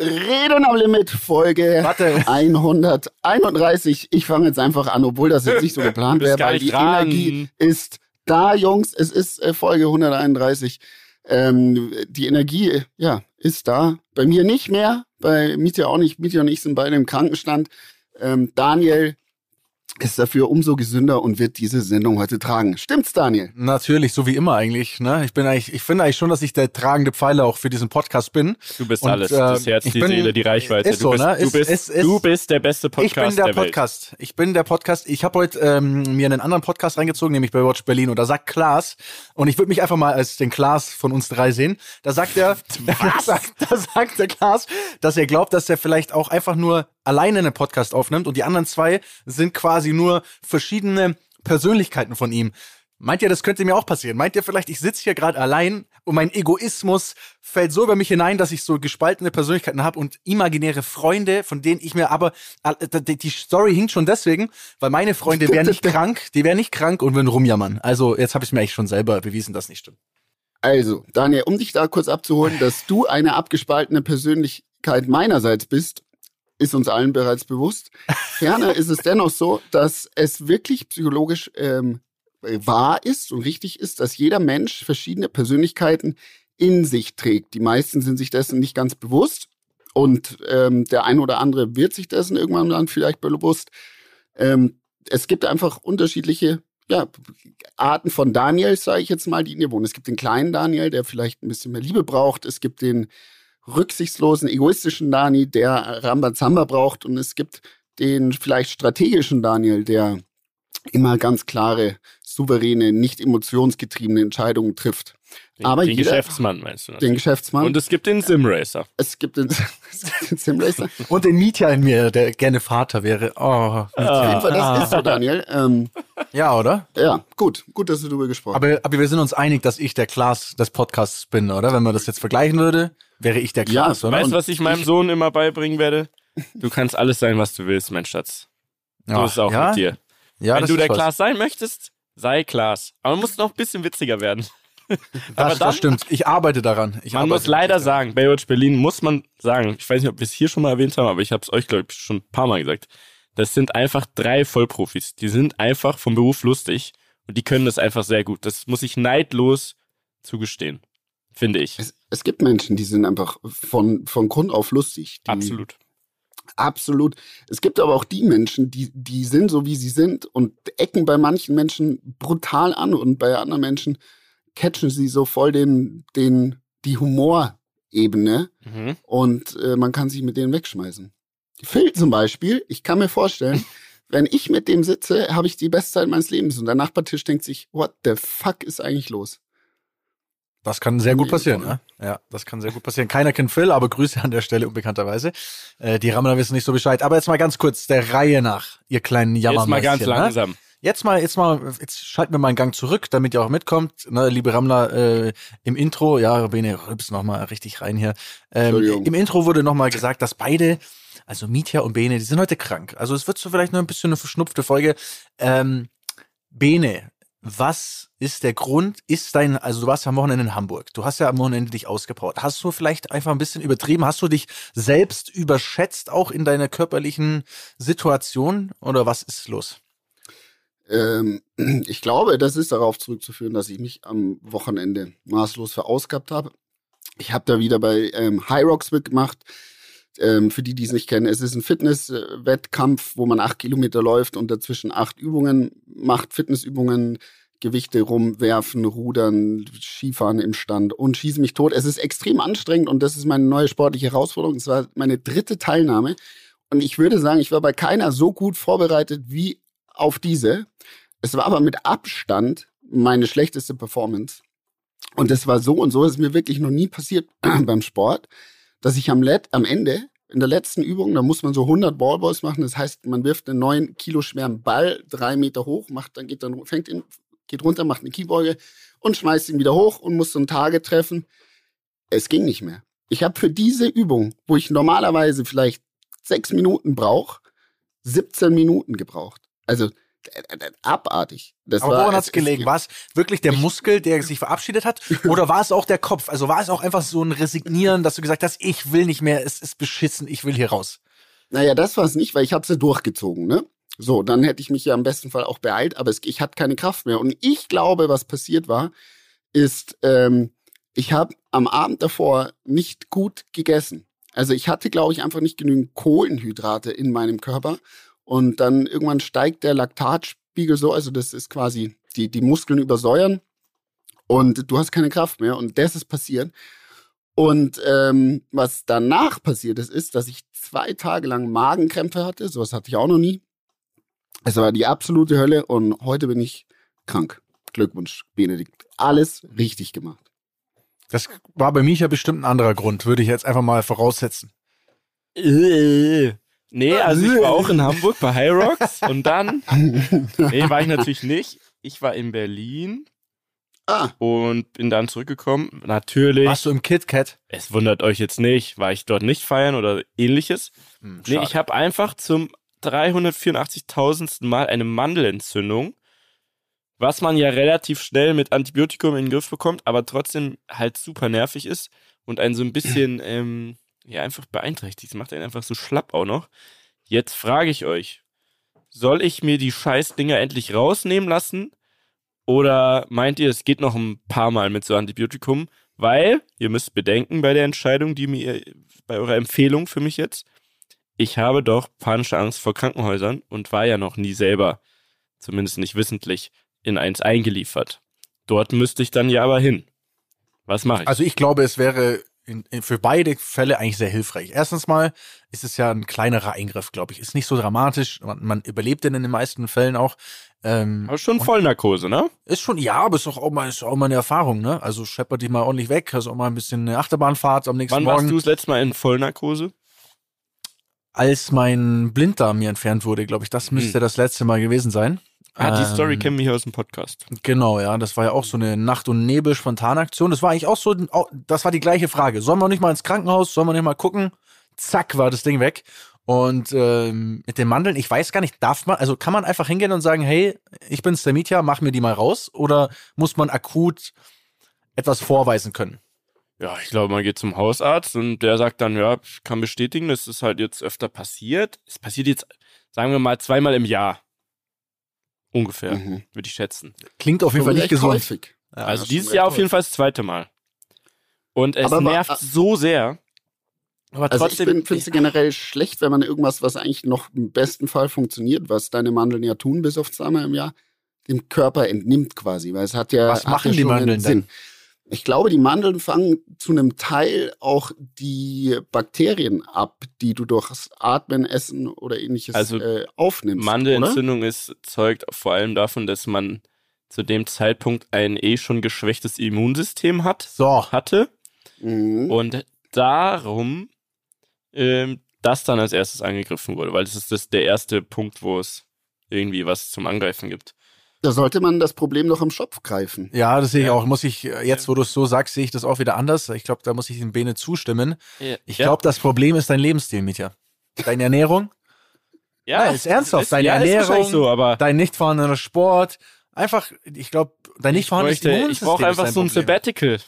Reden am Limit, Folge Warte. 131. Ich fange jetzt einfach an, obwohl das jetzt nicht so geplant wäre, weil die dran. Energie ist da, Jungs. Es ist äh, Folge 131. Ähm, die Energie, ja, ist da. Bei mir nicht mehr, bei Mietja auch nicht. Mietja und ich sind beide im Krankenstand. Ähm, Daniel ist dafür umso gesünder und wird diese Sendung heute tragen. Stimmt's, Daniel? Natürlich, so wie immer eigentlich. Ne? Ich bin eigentlich, ich finde eigentlich schon, dass ich der tragende Pfeiler auch für diesen Podcast bin. Du bist Und, alles. äh, das Herz, ich die bin- Seele, die Reichweite. ist du so, bist, ne? du, Ist- bist, ist- ist- du bist der beste Podcast ich bin der, der Welt. Podcast. Ich bin der Podcast. Ich habe heute ähm, mir einen anderen Podcast reingezogen, nämlich bei Watch Berlin. Und da sagt Klaas, und ich würde mich einfach mal als den Klaas von uns drei sehen. Da sagt er, da sagt, da sagt der Klaas, dass er glaubt, dass er vielleicht auch einfach nur alleine einen Podcast aufnimmt und die anderen zwei sind quasi nur verschiedene Persönlichkeiten von ihm. Meint ihr, das könnte mir auch passieren? Meint ihr vielleicht, ich sitze hier gerade allein und mein Egoismus fällt so über mich hinein, dass ich so gespaltene Persönlichkeiten habe und imaginäre Freunde, von denen ich mir aber die die Story hinkt schon deswegen, weil meine Freunde wären nicht krank, die wären nicht krank und würden rumjammern. Also jetzt habe ich mir eigentlich schon selber bewiesen, dass nicht stimmt. Also, Daniel, um dich da kurz abzuholen, dass du eine abgespaltene Persönlichkeit meinerseits bist, ist uns allen bereits bewusst. Ferner ist es dennoch so, dass es wirklich psychologisch ähm, wahr ist und richtig ist, dass jeder Mensch verschiedene Persönlichkeiten in sich trägt. Die meisten sind sich dessen nicht ganz bewusst und ähm, der ein oder andere wird sich dessen irgendwann dann vielleicht bewusst. Ähm, es gibt einfach unterschiedliche ja, Arten von Daniels, sage ich jetzt mal, die in ihr wohnen. Es gibt den kleinen Daniel, der vielleicht ein bisschen mehr Liebe braucht. Es gibt den rücksichtslosen, egoistischen Dani, der Rambazamba braucht. Und es gibt den vielleicht strategischen Daniel, der immer ganz klare, souveräne, nicht emotionsgetriebene Entscheidungen trifft. Den, Aber den jeder- Geschäftsmann meinst du? Den natürlich. Geschäftsmann. Und es gibt den Simracer. es gibt den, es gibt den Simracer. Und den Mietja in mir, der gerne Vater wäre. Oh, Auf jeden Fall, das ist so, Daniel. Ähm, ja, oder? ja, gut. Gut, dass du darüber gesprochen hast. Aber, aber wir sind uns einig, dass ich der Klaas des Podcasts bin, oder? Wenn man das jetzt vergleichen würde, wäre ich der Ja, Klaas, oder? Weißt du, was ich meinem Sohn immer beibringen werde? Du kannst alles sein, was du willst, mein Schatz. So Ja, ist es auch ja, mit dir. Ja, Wenn das du ist der. Klaas sein möchtest, sei Klaas. Aber man muss noch ein bisschen witziger werden. Aber Das, dann- das stimmt. Ich arbeite daran. Ich Man arbeite muss leider daran. sagen, Baywatch Berlin muss man sagen, ich weiß nicht, ob wir es hier schon mal erwähnt haben, aber ich habe es euch, glaube ich, schon ein paar Mal gesagt. Das sind einfach drei Vollprofis. Die sind einfach vom Beruf lustig und die können das einfach sehr gut. Das muss ich neidlos zugestehen, finde ich. Es, es gibt Menschen, die sind einfach von, von Grund auf lustig. Die, Absolut. Absolut. Es gibt aber auch die Menschen, die, die sind so, wie sie sind und ecken bei manchen Menschen brutal an und bei anderen Menschen catchen sie so voll den, den, die Humorebene Mhm. und äh, man kann sich mit denen wegschmeißen. Phil zum Beispiel, ich kann mir vorstellen, wenn ich mit dem sitze, habe ich die beste Zeit meines Lebens und der Nachbartisch denkt sich, what the fuck ist eigentlich los? Das kann sehr gut Nee, passieren, voll. ja. Ja, das kann sehr gut passieren. Keiner kennt Phil, aber Grüße an der Stelle unbekannterweise. Äh, die Rammler wissen nicht so Bescheid. Aber jetzt mal ganz kurz, der Reihe nach, ihr kleinen Jetzt Jammermäuschen. mal ganz Ne? langsam. Jetzt mal, jetzt mal, jetzt schalten wir mal einen Gang zurück, damit ihr auch mitkommt. Ne, liebe Rammler, äh, im Intro, ja, Bene, rübs noch mal richtig rein hier. Ähm, Entschuldigung. Im Intro wurde noch mal gesagt, dass beide, also Mietja und Bene, die sind heute krank. Also es wird so vielleicht noch ein bisschen eine verschnupfte Folge. Ähm, Bene, was ist der Grund? Ist dein, also du warst ja am Wochenende in Hamburg. Du hast ja am Wochenende dich ausgepowert. Hast du vielleicht einfach ein bisschen übertrieben? Hast du dich selbst überschätzt, auch in deiner körperlichen Situation? Oder was ist los? Ähm, ich glaube, das ist darauf zurückzuführen, dass ich mich am Wochenende maßlos verausgabt habe. Ich habe da wieder bei ähm, High Rocks mitgemacht. Ähm, für die, die es nicht kennen, es ist ein Fitness-Wettkampf, wo man acht Kilometer läuft und dazwischen acht Übungen macht, Fitnessübungen, Gewichte rumwerfen, rudern, Skifahren im Stand und schieße mich tot. Es ist extrem anstrengend und das ist meine neue sportliche Herausforderung. Es war meine dritte Teilnahme und ich würde sagen, ich war bei keiner so gut vorbereitet wie auf diese. Es war aber mit Abstand meine schlechteste Performance. Und das war so und so, ist mir wirklich noch nie passiert beim Sport, dass ich am, Let am Ende, in der letzten Übung, da muss man so 100 Ballballs machen. Das heißt, man wirft einen neun Kilo schweren Ball drei Meter hoch, macht, dann geht dann, fängt ihn, geht runter, macht eine Kniebeuge und schmeißt ihn wieder hoch und muss so ein Target treffen. Es ging nicht mehr. Ich habe für diese Übung, wo ich normalerweise vielleicht sechs Minuten brauche, 17 Minuten gebraucht. Also abartig. Das Aber war, woran hat's es- gelegen? es- War es wirklich der Muskel, der sich verabschiedet hat? Oder war es auch der Kopf? Also war es auch einfach so ein Resignieren, dass du gesagt hast, ich will nicht mehr, es ist beschissen, ich will hier raus? Naja, das war es nicht, weil ich habe sie durchgezogen, ne? So, dann hätte ich mich ja im besten Fall auch beeilt, aber es, ich hatte keine Kraft mehr. Und ich glaube, was passiert war, ist, ähm, ich habe am Abend davor nicht gut gegessen. Also ich hatte, glaube ich, einfach nicht genügend Kohlenhydrate in meinem Körper. Und dann irgendwann steigt der Laktatspiegel so, also das ist quasi, die, die Muskeln übersäuern und du hast keine Kraft mehr. Und das ist passiert. Und ähm, was danach passiert ist, ist, dass ich zwei Tage lang Magenkrämpfe hatte. Sowas hatte ich auch noch nie. Es war die absolute Hölle und heute bin ich krank. Glückwunsch, Benedikt. Alles richtig gemacht. Das war bei Micha bestimmt ein anderer Grund, würde ich jetzt einfach mal voraussetzen. Äh. Nee, also ich war auch in Hamburg bei High Rocks und dann, nee, war ich natürlich nicht. Ich war in Berlin Ah, und bin dann zurückgekommen. Natürlich, Warst du im KitKat? es wundert euch jetzt nicht, war ich dort nicht feiern oder ähnliches. Hm, Nee, ich habe einfach zum 384.000. Mal eine Mandelentzündung, was man ja relativ schnell mit Antibiotikum in den Griff bekommt, aber trotzdem halt super nervig ist und einen so ein bisschen, ähm, ja, einfach beeinträchtigt. Das macht einen einfach so schlapp auch noch. Jetzt frage ich euch, soll ich mir die Scheißdinger endlich rausnehmen lassen? Oder meint ihr, es geht noch ein paar Mal mit so Antibiotikum? Weil, ihr müsst bedenken bei der Entscheidung, die mir, bei eurer Empfehlung für mich jetzt, ich habe doch panische Angst vor Krankenhäusern und war ja noch nie selber, zumindest nicht wissentlich, in eins eingeliefert. Dort müsste ich dann ja aber hin. Was mache ich? Also ich glaube, es wäre in, in, für beide Fälle eigentlich sehr hilfreich. Erstens mal ist es ja ein kleinerer Eingriff, glaube ich. Ist nicht so dramatisch. Man, man überlebt den in den meisten Fällen auch. Ähm, aber schon Vollnarkose, ne? ist schon, ja, aber ist doch auch mal, ist auch mal eine Erfahrung, ne? Also scheppert dich mal ordentlich weg, hast auch mal ein bisschen eine Achterbahnfahrt am nächsten Wann Morgen. warst du das letzte Mal in Vollnarkose? Als mein Blinddarm mir entfernt wurde, glaube ich, das müsste das letzte Mal gewesen sein. Ah, die Ähm, Story kennen wir hier aus dem Podcast. Genau, ja, das war ja auch so eine Nacht- und Nebel-Spontanaktion. Das war eigentlich auch so, auch- das war die gleiche Frage. Sollen wir nicht mal ins Krankenhaus? Sollen wir nicht mal gucken? Zack, war das Ding weg. Und ähm, mit den Mandeln, ich weiß gar nicht, darf man, also kann man einfach hingehen und sagen, hey, ich bin's der Mietja, mach mir die mal raus? Oder muss man akut etwas vorweisen können? Ja, ich glaube, man geht zum Hausarzt und der sagt dann, ja, ich kann bestätigen, das ist halt jetzt öfter passiert. Es passiert jetzt, sagen wir mal, zweimal im Jahr. Ungefähr, Mhm. würde ich schätzen. Klingt auf jeden Fall nicht gesund. häufig. Ja, also dieses Jahr recht auf jeden Fall das zweite Mal. Und es Aber nervt so sehr. Aber Also trotzdem. ich finde es generell schlecht, wenn man irgendwas, was eigentlich noch im besten Fall funktioniert, was deine Mandeln ja tun, bis auf zweimal im Jahr, dem Körper entnimmt quasi, weil es hat ja Was hat machen ja die Mandeln Sinn. Ich glaube, die Mandeln fangen zu einem Teil auch die Bakterien ab, die du durchs Atmen, Essen oder ähnliches Also, äh, aufnimmst. oder? Mandelentzündung ist, zeugt vor allem davon, dass man zu dem Zeitpunkt ein eh schon geschwächtes Immunsystem hat, So, hatte. Mhm. Und darum ähm, das dann als erstes angegriffen wurde, weil das ist das, der erste Punkt, wo es irgendwie was zum Angreifen gibt. Da sollte man das Problem doch am Schopf greifen. ja, das sehe ich Ja. auch. Muss ich, äh, jetzt wo du es so sagst, sehe ich das auch wieder anders. Ich glaube, da muss ich dem Bene zustimmen. Ich Ja. glaube, das Problem ist dein Lebensstil, Mietja. Deine Ernährung, ja, Nein, ist ernsthaft. Ist, Deine ja, ist Ernährung, so, aber dein nicht vorhandener Sport. Einfach, ich glaube, dein nicht ich, vorhandenes bräuchte, ich Immunsystem brauche einfach so ein Problem. Sabbatical.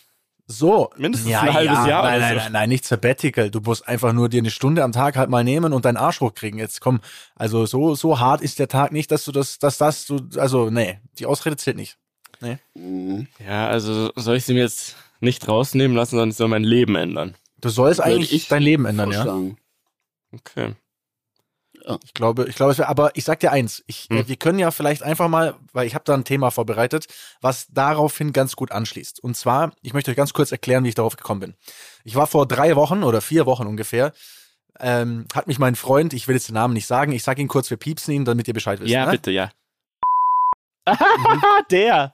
So. Mindestens ein halbes Jahr Nein, nein, so. nein, nein, nicht Sabbatical. Du musst einfach nur dir eine Stunde am Tag halt mal nehmen und deinen Arsch hochkriegen. Jetzt komm, also so, so hart ist der Tag nicht, dass du das, dass das, du, also nee, die Ausrede zählt nicht. Mhm. Ja, also soll ich sie mir jetzt nicht rausnehmen lassen, sondern ich soll mein Leben ändern. Du sollst eigentlich ich dein Leben ändern, ja. Vorschlagen. Ich glaube, ich glaube, es wäre, aber ich sag dir eins, ich, Hm. wir können ja vielleicht einfach mal, weil ich habe da ein Thema vorbereitet, was daraufhin ganz gut anschließt. Und zwar, ich möchte euch ganz kurz erklären, wie ich darauf gekommen bin. Ich war vor drei Wochen oder vier Wochen ungefähr, ähm, hat mich mein Freund, ich will jetzt den Namen nicht sagen, ich sag ihn kurz, wir piepsen ihn, damit ihr Bescheid wisst. Ja, ne? bitte, ja. der.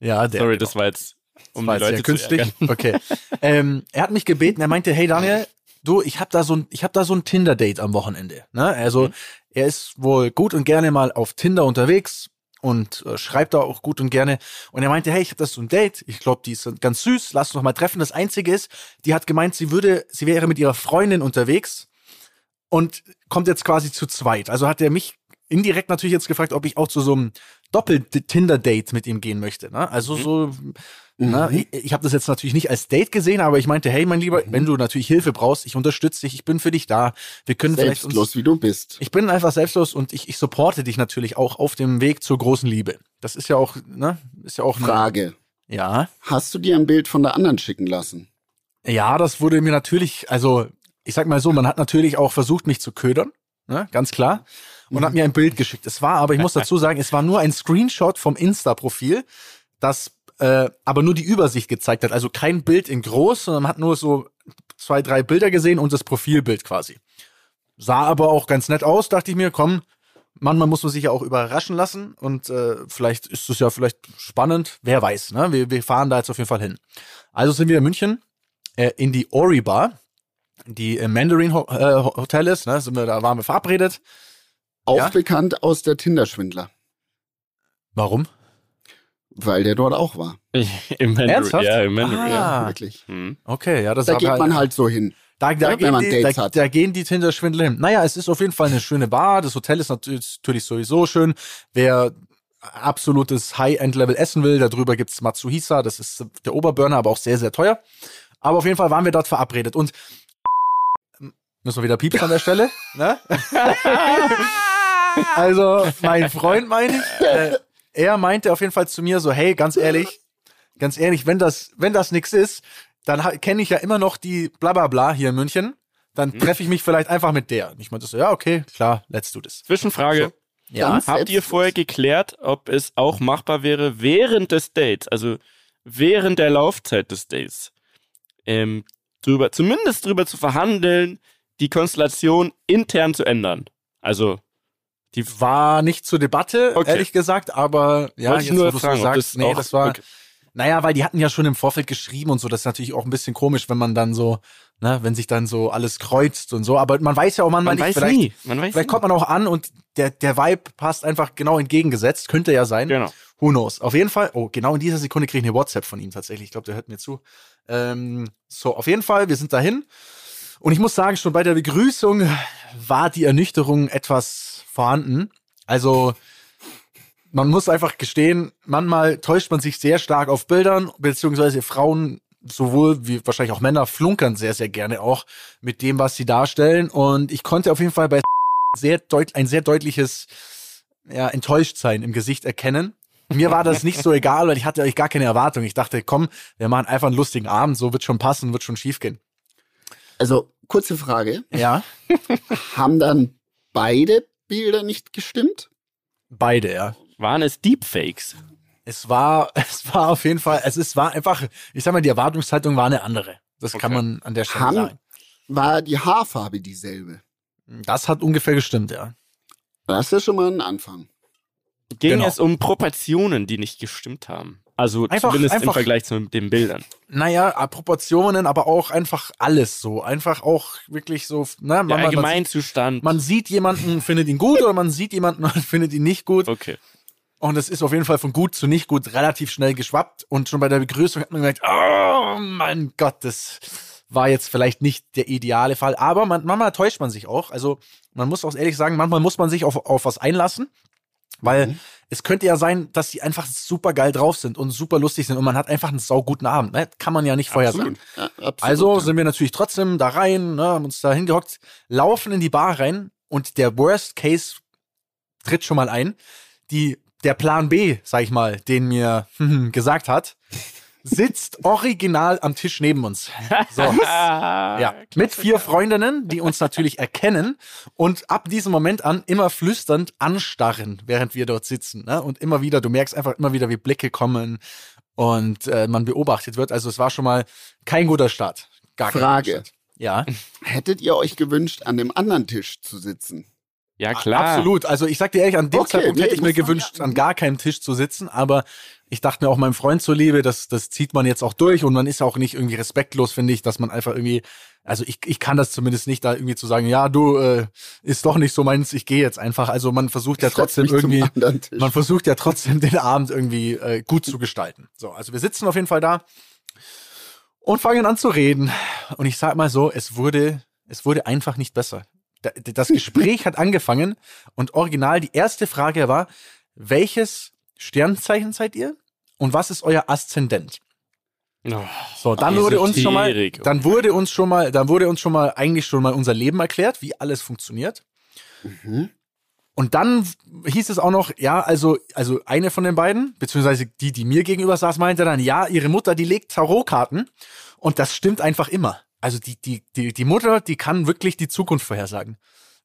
Ja, der. Sorry, genau. das war jetzt, um war die Leute künstlich. Okay. ähm, er hat mich gebeten, er meinte, hey Daniel, du, ich habe da so ein, ich habe da so ein Tinder-Date am Wochenende. Ne? Also Mhm. er ist wohl gut und gerne mal auf Tinder unterwegs und äh, schreibt da auch gut und gerne. Und er meinte, hey, ich habe das so ein Date. Ich glaube, die ist ganz süß. Lass uns noch mal treffen. Das Einzige ist, die hat gemeint, sie würde, sie wäre mit ihrer Freundin unterwegs und kommt jetzt quasi zu zweit. Also hat er mich indirekt natürlich jetzt gefragt, ob ich auch zu so einem Doppel-Tinder-Date mit ihm gehen möchte. Ne? Also so, ne? Mhm. ich, ich habe das jetzt natürlich nicht als Date gesehen, aber ich meinte, hey, mein Lieber, wenn du natürlich Hilfe brauchst, ich unterstütze dich, ich bin für dich da. Wir können vielleicht uns Selbstlos, wie du bist. ich bin einfach selbstlos und ich, ich supporte dich natürlich auch auf dem Weg zur großen Liebe. Das ist ja auch, ne? Ist ja auch eine- Frage. Ja. Hast du dir ein Bild von der anderen schicken lassen? Ja, das wurde mir natürlich, also ich sag mal so, man hat natürlich auch versucht, mich zu ködern, ne? ganz klar, und hat mir ein Bild geschickt. Es war aber, ich muss dazu sagen, es war nur ein Screenshot vom Insta-Profil, das äh, aber nur die Übersicht gezeigt hat. Also kein Bild in groß, sondern man hat nur so zwei, drei Bilder gesehen und das Profilbild quasi. Sah aber auch ganz nett aus, dachte ich mir, komm, manchmal muss man sich ja auch überraschen lassen und äh, vielleicht ist es ja vielleicht spannend, wer weiß, ne? Wir, wir fahren da jetzt auf jeden Fall hin. Also sind wir in München äh, in die Ori Bar, die im Mandarin Ho äh, Hotel ist, ne? Sind wir, da waren wir verabredet. Auch Ja? bekannt aus der Tinder-Schwindler, Warum? weil der dort auch war. Im Mandarin. Ernsthaft? Ja, im Mandarin. Ah. Ja, wirklich. Hm. Okay, ja, das Da geht man halt so hin. Da, da, Ja, wenn gehen man die, Dates da, hat. da gehen die Tinder-Schwindler hin. Naja, es ist auf jeden Fall eine schöne Bar. Das Hotel ist natürlich sowieso schön. Wer absolutes High-End-Level essen will, darüber gibt's Matsuhisa. Das ist der Oberburner, aber auch sehr, sehr teuer. Aber auf jeden Fall waren wir dort verabredet. Und müssen wir wieder piepsen an der Stelle. Ne? also, mein Freund meine ich, äh, er meinte auf jeden Fall zu mir so, hey, ganz ehrlich, ganz ehrlich, wenn das, wenn das nix ist, dann kenne ich ja immer noch die Blablabla hier in München. Dann treffe ich mich vielleicht einfach mit der. Und ich meinte so, ja, okay, klar, let's do this. Zwischenfrage. Ja. Ganz Habt ihr vorher geklärt, ob es auch machbar wäre, während des Dates, also während der Laufzeit des Dates, ähm, drüber, zumindest drüber zu verhandeln, die Konstellation intern zu ändern? Also, die War nicht zur Debatte, Okay. ehrlich gesagt, aber ja, wollte ich jetzt, nur wo fragen, sagst, das nee, auch, das war, okay. naja, weil die hatten ja schon im Vorfeld geschrieben und so, das ist natürlich auch ein bisschen komisch, wenn man dann so, ne, wenn sich dann so alles kreuzt und so, aber man weiß ja auch manchmal man nicht, weiß vielleicht, nie, man weiß vielleicht nie. kommt man auch an und der, der Vibe passt einfach genau entgegengesetzt, könnte ja sein. Genau. Who knows? Auf jeden Fall, oh, genau in dieser Sekunde kriege ich eine WhatsApp von ihm tatsächlich. Ich glaube, der hört mir zu. Ähm, so, auf jeden Fall, wir sind dahin. Und ich muss sagen, schon bei der Begrüßung war die Ernüchterung etwas vorhanden. Also, man muss einfach gestehen, manchmal täuscht man sich sehr stark auf Bildern, beziehungsweise Frauen, sowohl wie wahrscheinlich auch Männer, flunkern sehr, sehr gerne auch mit dem, was sie darstellen. Und ich konnte auf jeden Fall bei sehr ein sehr deutliches ja, Enttäuschtsein im Gesicht erkennen. Mir war das nicht so egal, weil ich hatte eigentlich gar keine Erwartung. Ich dachte, komm, wir machen einfach einen lustigen Abend, so wird schon passen, wird schon schief gehen. Also, kurze Frage. Ja. Haben dann beide Bilder nicht gestimmt? Beide, ja. Waren es Deepfakes? Es war, es war auf jeden Fall, es ist, war einfach, ich sag mal, die Erwartungshaltung war eine andere. Das kann Okay. man an der Stelle Haben, sagen. war die Haarfarbe dieselbe? Das hat ungefähr gestimmt, ja. Das ist ja schon mal ein Anfang. Ging Genau. es um Proportionen, die nicht gestimmt haben? Also Einfach- zumindest im einfach- Vergleich zu den Bildern. Naja, Proportionen, aber auch einfach alles so. Einfach auch wirklich so, ne, Der man, man, Allgemeinzustand. man sieht jemanden, findet ihn gut oder man sieht jemanden und findet ihn nicht gut. okay. Und es ist auf jeden Fall von gut zu nicht gut relativ schnell geschwappt. Und schon bei der Begrüßung hat man gemerkt, oh mein Gott, das war jetzt vielleicht nicht der ideale Fall. Aber man, manchmal täuscht man sich auch. Also man muss auch ehrlich sagen, manchmal muss man sich auf, auf was einlassen. Weil Mhm. Es könnte ja sein, dass die einfach super geil drauf sind und super lustig sind und man hat einfach einen sauguten Abend. Ne? Kann man ja nicht vorher sagen. Ja, absolut. Also ja. sind wir natürlich trotzdem da rein, ne, haben uns da hingehockt, laufen in die Bar rein und der Worst Case tritt schon mal ein. Die, der Plan B, sag ich mal, den mir gesagt hat, sitzt original am Tisch neben uns. So. Ja, mit vier Freundinnen, die uns natürlich erkennen und ab diesem Moment an immer flüsternd anstarren, während wir dort sitzen. Ne? Und immer wieder, du merkst einfach immer wieder, wie Blicke kommen und äh, man beobachtet wird. Also es war schon mal kein guter Start. Gar kein Frage. guter Start. Ja, Hättet ihr euch gewünscht, an dem anderen Tisch zu sitzen? Ja, klar. absolut. Also ich sag dir ehrlich, an dem Okay, Zeitpunkt nee, hätte ich mir gewünscht, ja- an gar keinem Tisch zu sitzen, aber ich dachte mir auch meinem Freund zuliebe, das, das zieht man jetzt auch durch und man ist auch nicht irgendwie respektlos, finde ich, dass man einfach irgendwie, also ich, ich kann das zumindest nicht, da irgendwie zu sagen, ja, du, äh, ist doch nicht so meins, ich gehe jetzt einfach. Also man versucht ja trotzdem irgendwie, man versucht ja trotzdem den Abend irgendwie äh, gut zu gestalten. So, also wir sitzen auf jeden Fall da und fangen an zu reden. Und ich sag mal so, es wurde, es wurde einfach nicht besser. Da- Das Gespräch hat angefangen und original die erste Frage war, welches Sternzeichen seid ihr und was ist euer Aszendent? Oh, So, dann wurde uns schon mal, dann wurde uns schon mal, dann wurde uns schon mal eigentlich schon mal unser Leben erklärt, wie alles funktioniert. Mhm. Und dann hieß es auch noch, ja, also, also eine von den beiden, beziehungsweise die, die mir gegenüber saß, meinte dann, ja, ihre Mutter, die legt Tarotkarten und das stimmt einfach immer. Also die, die, die, die Mutter, die kann wirklich die Zukunft vorhersagen.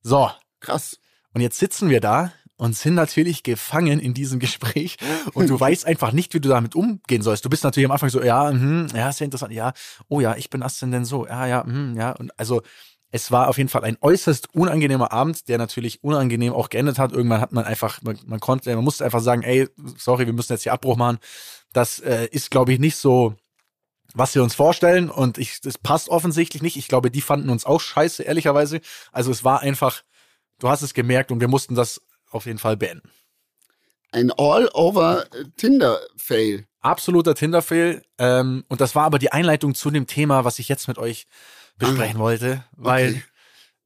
So, Krass. und jetzt sitzen wir da und sind natürlich gefangen in diesem Gespräch und du weißt einfach nicht, wie du damit umgehen sollst. Du bist natürlich am Anfang so, ja, mhm, ja, sehr interessant, ja, oh ja, ich bin Aszendent so, ja, ja, mhm, ja. Und also es war auf jeden Fall ein äußerst unangenehmer Abend, der natürlich unangenehm auch geendet hat. Irgendwann hat man einfach, man, man konnte, man musste einfach sagen, ey, sorry, wir müssen jetzt hier Abbruch machen. Das äh, ist, glaube ich, nicht so, was wir uns vorstellen. Und ich, das passt offensichtlich nicht. Ich glaube, die fanden uns auch scheiße, ehrlicherweise. Also es war einfach, du hast es gemerkt und wir mussten das auf jeden Fall beenden. Ein All-Over-Tinder-Fail. Absoluter Tinder-Fail. Ähm, und das war aber die Einleitung zu dem Thema, was ich jetzt mit euch besprechen wollte, weil, Okay.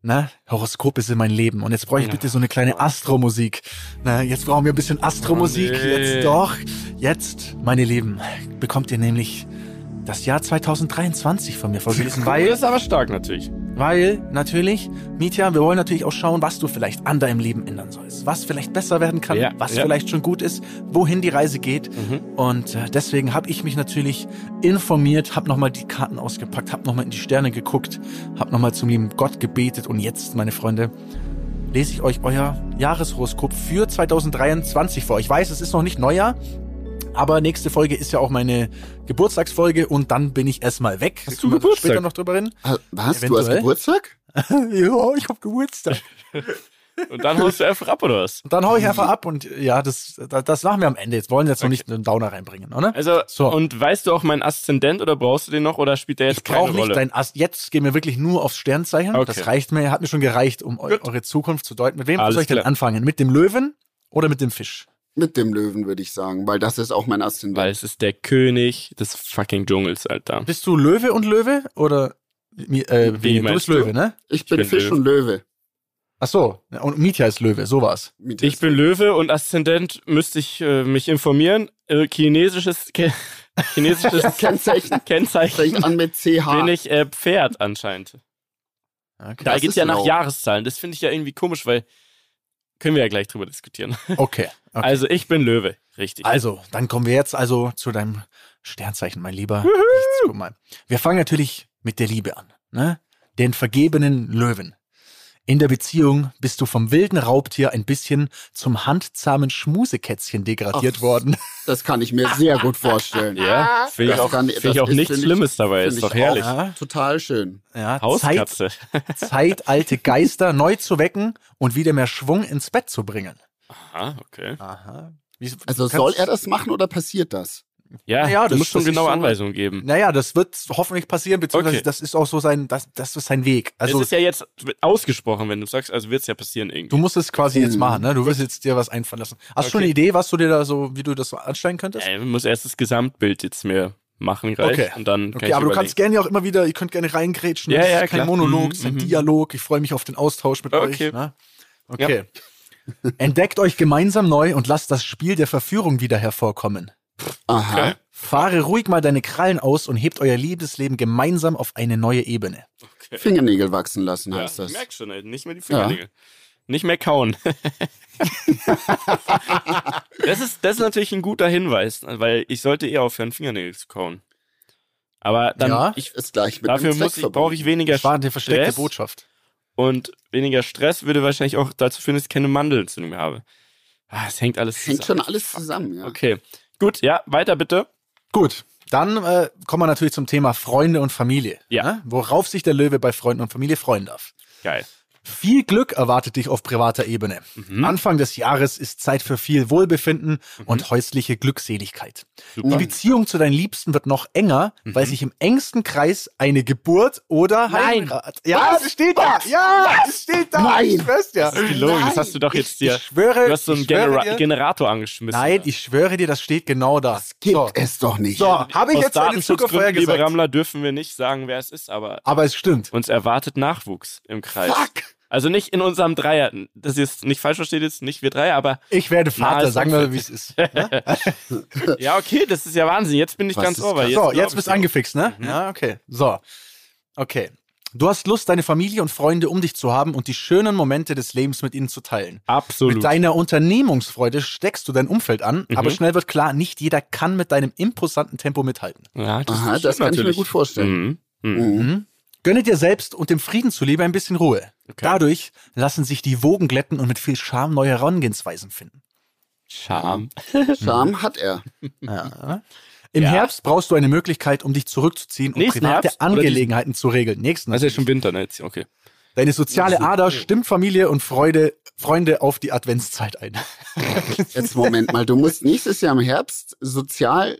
ne, Horoskope sind mein Leben. Und jetzt brauche ich Ja. bitte so eine kleine Astromusik. Na, jetzt brauchen wir ein bisschen Astromusik. Oh, nee. Jetzt doch. Jetzt, meine Lieben, bekommt ihr nämlich das Jahr 2023 von mir vorgelesen, Weil weil das ist aber stark natürlich. weil natürlich, Mietja, wir wollen natürlich auch schauen, was du vielleicht an deinem Leben ändern sollst. Was vielleicht besser werden kann, Ja, was ja. vielleicht schon gut ist, wohin die Reise geht. Mhm. Und äh, deswegen habe ich mich natürlich informiert, habe nochmal die Karten ausgepackt, habe nochmal in die Sterne geguckt, habe nochmal zum lieben Gott gebetet. Und jetzt, meine Freunde, lese ich euch euer Jahreshoroskop für 2023 vor. Ich weiß, es ist noch nicht Neujahr. Aber nächste Folge ist ja auch meine Geburtstagsfolge und dann bin ich erstmal weg. Hast du Geburtstag? Später noch drüber reden. Ah, Was? Du hast Eventuell. Geburtstag? ja, ich hab Geburtstag. Und dann haust du einfach ab, oder was? Und dann hau ich einfach ab und ja, das, das, das machen wir am Ende. Jetzt wollen wir jetzt noch Okay. nicht einen Downer reinbringen, oder? Also, So. und weißt du auch meinen Aszendent oder brauchst du den noch oder spielt der jetzt ich brauche keine nicht Rolle? dein Ast. Jetzt gehen wir wirklich nur aufs Sternzeichen. Okay. Das reicht mir, hat mir schon gereicht, um eu Gut. eure Zukunft zu deuten. Mit wem Alles soll ich denn klar. anfangen? Mit dem Löwen oder mit dem Fisch? Mit dem Löwen, würde ich sagen, weil das ist auch mein Aszendent. Weil es ist der König des fucking Dschungels, Alter. Bist du Löwe und Löwe oder äh, Wie wie, du bist du? Löwe, ne? Ich bin bin Fisch Löwe. und Löwe. Ach so, und Mietja ist Löwe, so war's. Mit Ich bin Löwe und Aszendent müsste ich äh, mich informieren. Äh, chinesisches Ke chinesisches Kennzeichen. Kennzeichen Fängt an mit CH. bin ich äh, Pferd anscheinend. Okay. Da geht's ist ja nach lau. Jahreszahlen. Das finde ich ja irgendwie komisch, weil können wir ja gleich drüber diskutieren. okay. okay. Also ich bin Löwe, richtig. Also, dann kommen wir jetzt also zu deinem Sternzeichen, mein Lieber. Wir fangen natürlich mit der Liebe an, ne? Den vergebenen Löwen. In der Beziehung bist du vom wilden Raubtier ein bisschen zum handzahmen Schmusekätzchen degradiert Ach, worden. Das kann ich mir sehr gut vorstellen. ja, finde ich Das auch, kann- find das ich auch ist, nichts ich- Schlimmes dabei. Ist doch herrlich. auch Ja. Total schön. Ja, Zeit, Hauskatze. Zeit, alte Geister neu zu wecken und wieder mehr Schwung ins Bett zu bringen. Aha, okay. Aha. Wie, Also soll er das machen oder passiert das? Ja, Ja, du das- musst schon genaue so- Anweisungen geben. Naja, das wird hoffentlich passieren, beziehungsweise Okay. das ist auch so sein, das, das ist sein Weg. Also es ist ja jetzt ausgesprochen, wenn du sagst, also wird es ja passieren irgendwie. Du musst es quasi jetzt Hm. machen, ne? Du wirst jetzt dir was einfallen lassen. Hast du schon eine Idee, was du dir da so, wie du das so anstellen könntest? Ja, ich muss erst das Gesamtbild jetzt mir machen gleich Okay. und dann kann Okay, ich aber du überlegen. kannst gerne ja auch immer wieder, ihr könnt gerne reingrätschen. Ja, das ja, ist kein klar. Monolog, Mhm, ist ein mhm. Dialog. Ich freue mich auf den Austausch mit Okay. euch. Ne? Okay. Entdeckt euch gemeinsam neu und lasst das Spiel der Verführung wieder hervorkommen. Aha. Okay. Fahre ruhig mal deine Krallen aus und hebt euer Liebesleben gemeinsam auf eine neue Ebene. Fingernägel wachsen lassen Ja, heißt das. ich merk schon, ey, nicht mehr die Fingernägel. Nicht mehr kauen. das, ist, das ist natürlich ein guter Hinweis, weil ich sollte eher aufhören, Fingernägel zu kauen. Aber dann, Ja. ich, Ist gleich mit dafür muss ich, brauche ich weniger Das war eine versteckte Stress Botschaft. und weniger Stress würde wahrscheinlich auch dazu führen, dass ich keine Mandelentzündung mehr habe. Ah, es hängt alles Hängt schon zusammen. alles zusammen, ja. Okay, gut, ja, weiter bitte. Gut, dann äh, kommen wir natürlich zum Thema Freunde und Familie. Ja. Ne? Worauf sich der Löwe bei Freunden und Familie freuen darf. Geil. Viel Glück erwartet dich auf privater Ebene. Mhm. Anfang des Jahres ist Zeit für viel Wohlbefinden und häusliche Glückseligkeit. Die Super. Beziehung zu deinen Liebsten wird noch enger, Mhm. weil sich im engsten Kreis eine Geburt oder Nein. Heirat. Ja, das steht da. Ja, das steht da. Nein. Ich schwör's dir. Das ist gelogen, das hast du doch jetzt dir. Ich schwöre, Du hast so einen Genera dir, Generator angeschmissen. Nein, ich schwöre dir, das steht genau da. Gibt so, es doch nicht. so habe ich Aus jetzt eine Zucker vorher Datenschutzgründen, lieber gesagt. Rammler, dürfen wir nicht sagen, wer es ist, aber Aber es stimmt. uns erwartet Nachwuchs im Kreis. Fuck! Also nicht in unserem Dreier. Das ist nicht falsch versteht jetzt, nicht wir drei, aber Ich werde Vater, sagen wir, wie es ist. ja, okay, das ist ja Wahnsinn. Jetzt bin ich Was ganz over. krass. so, jetzt bist du angefixt, ne? Ja, okay. So. Okay. Du hast Lust, deine Familie und Freunde um dich zu haben und die schönen Momente des Lebens mit ihnen zu teilen. Absolut. Mit deiner Unternehmungsfreude steckst du dein Umfeld an, Mhm. aber schnell wird klar, nicht jeder kann mit deinem imposanten Tempo mithalten. ja, das, Aha, das kann ich mir natürlich. gut vorstellen. Mhm. Mhm. Mhm. Gönne dir selbst und dem Frieden zuliebe ein bisschen Ruhe. Okay. Dadurch lassen sich die Wogen glätten und mit viel Charme neue Herangehensweisen finden. Charme. Charme hat er. Ja. Im Ja. Herbst brauchst du eine Möglichkeit, um dich zurückzuziehen und Nächsten private Herbst Angelegenheiten zu regeln. Nächsten Das ist ja schon Winter, ne? Jetzt, Okay. Deine soziale Ader stimmt Familie und Freude, Freunde auf die Adventszeit ein. Jetzt Moment mal, du musst nächstes Jahr im Herbst sozial äh,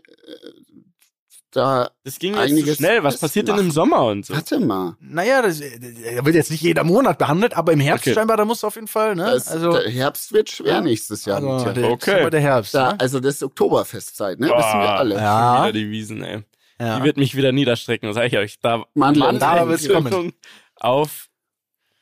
da. Das ging jetzt Einiges zu schnell. Was passiert denn im. Sommer und so? Warte mal. Naja, das er wird jetzt nicht jeder Monat behandelt, aber im Herbst Okay. scheinbar, da muss auf jeden Fall, ne? Das, also, der Herbst wird schwer nächstes Jahr. also der, Okay. der Herbst. da, ne? also das ist Oktoberfestzeit, ne? Wissen wir Boah. alle. Ja. Wieder die Wiesen, ey. ja. Die wird mich wieder niederstrecken, das sag ich euch. Da Mandel- da wird's kommen. Auf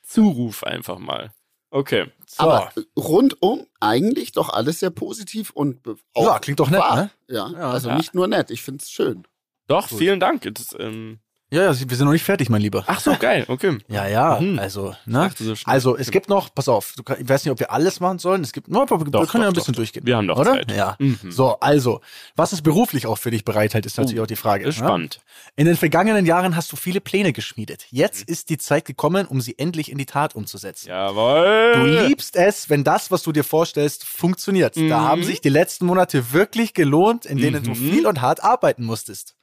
Zuruf einfach mal. Okay. so. Aber rundum eigentlich doch alles sehr positiv und auch Ja, klingt doch nett, wahr. ne? Ja, Ja. also Ja. nicht nur nett, ich find's schön. Doch, Gut. vielen Dank. Das, ähm, ja, ja, wir sind noch nicht fertig, mein Lieber. ach so, geil. Okay. Ja, ja, Mhm. also, ne? So. Also, es gibt noch, pass auf, du, kann- ich weiß nicht, ob wir alles machen sollen. Es gibt, no, wir Doch, können ja ein bisschen doch. durchgehen. Wir haben doch oder? Zeit. Ja. Mhm. So, also, was es beruflich auch für dich bereithält, ist natürlich Oh, auch die Frage. Ist ne? spannend. In den vergangenen Jahren hast du viele Pläne geschmiedet. Jetzt Mhm. ist die Zeit gekommen, um sie endlich in die Tat umzusetzen. Jawohl. Du liebst es, wenn das, was du dir vorstellst, funktioniert. Da Mhm. haben sich die letzten Monate wirklich gelohnt, in denen du Mhm. viel und hart arbeiten musstest.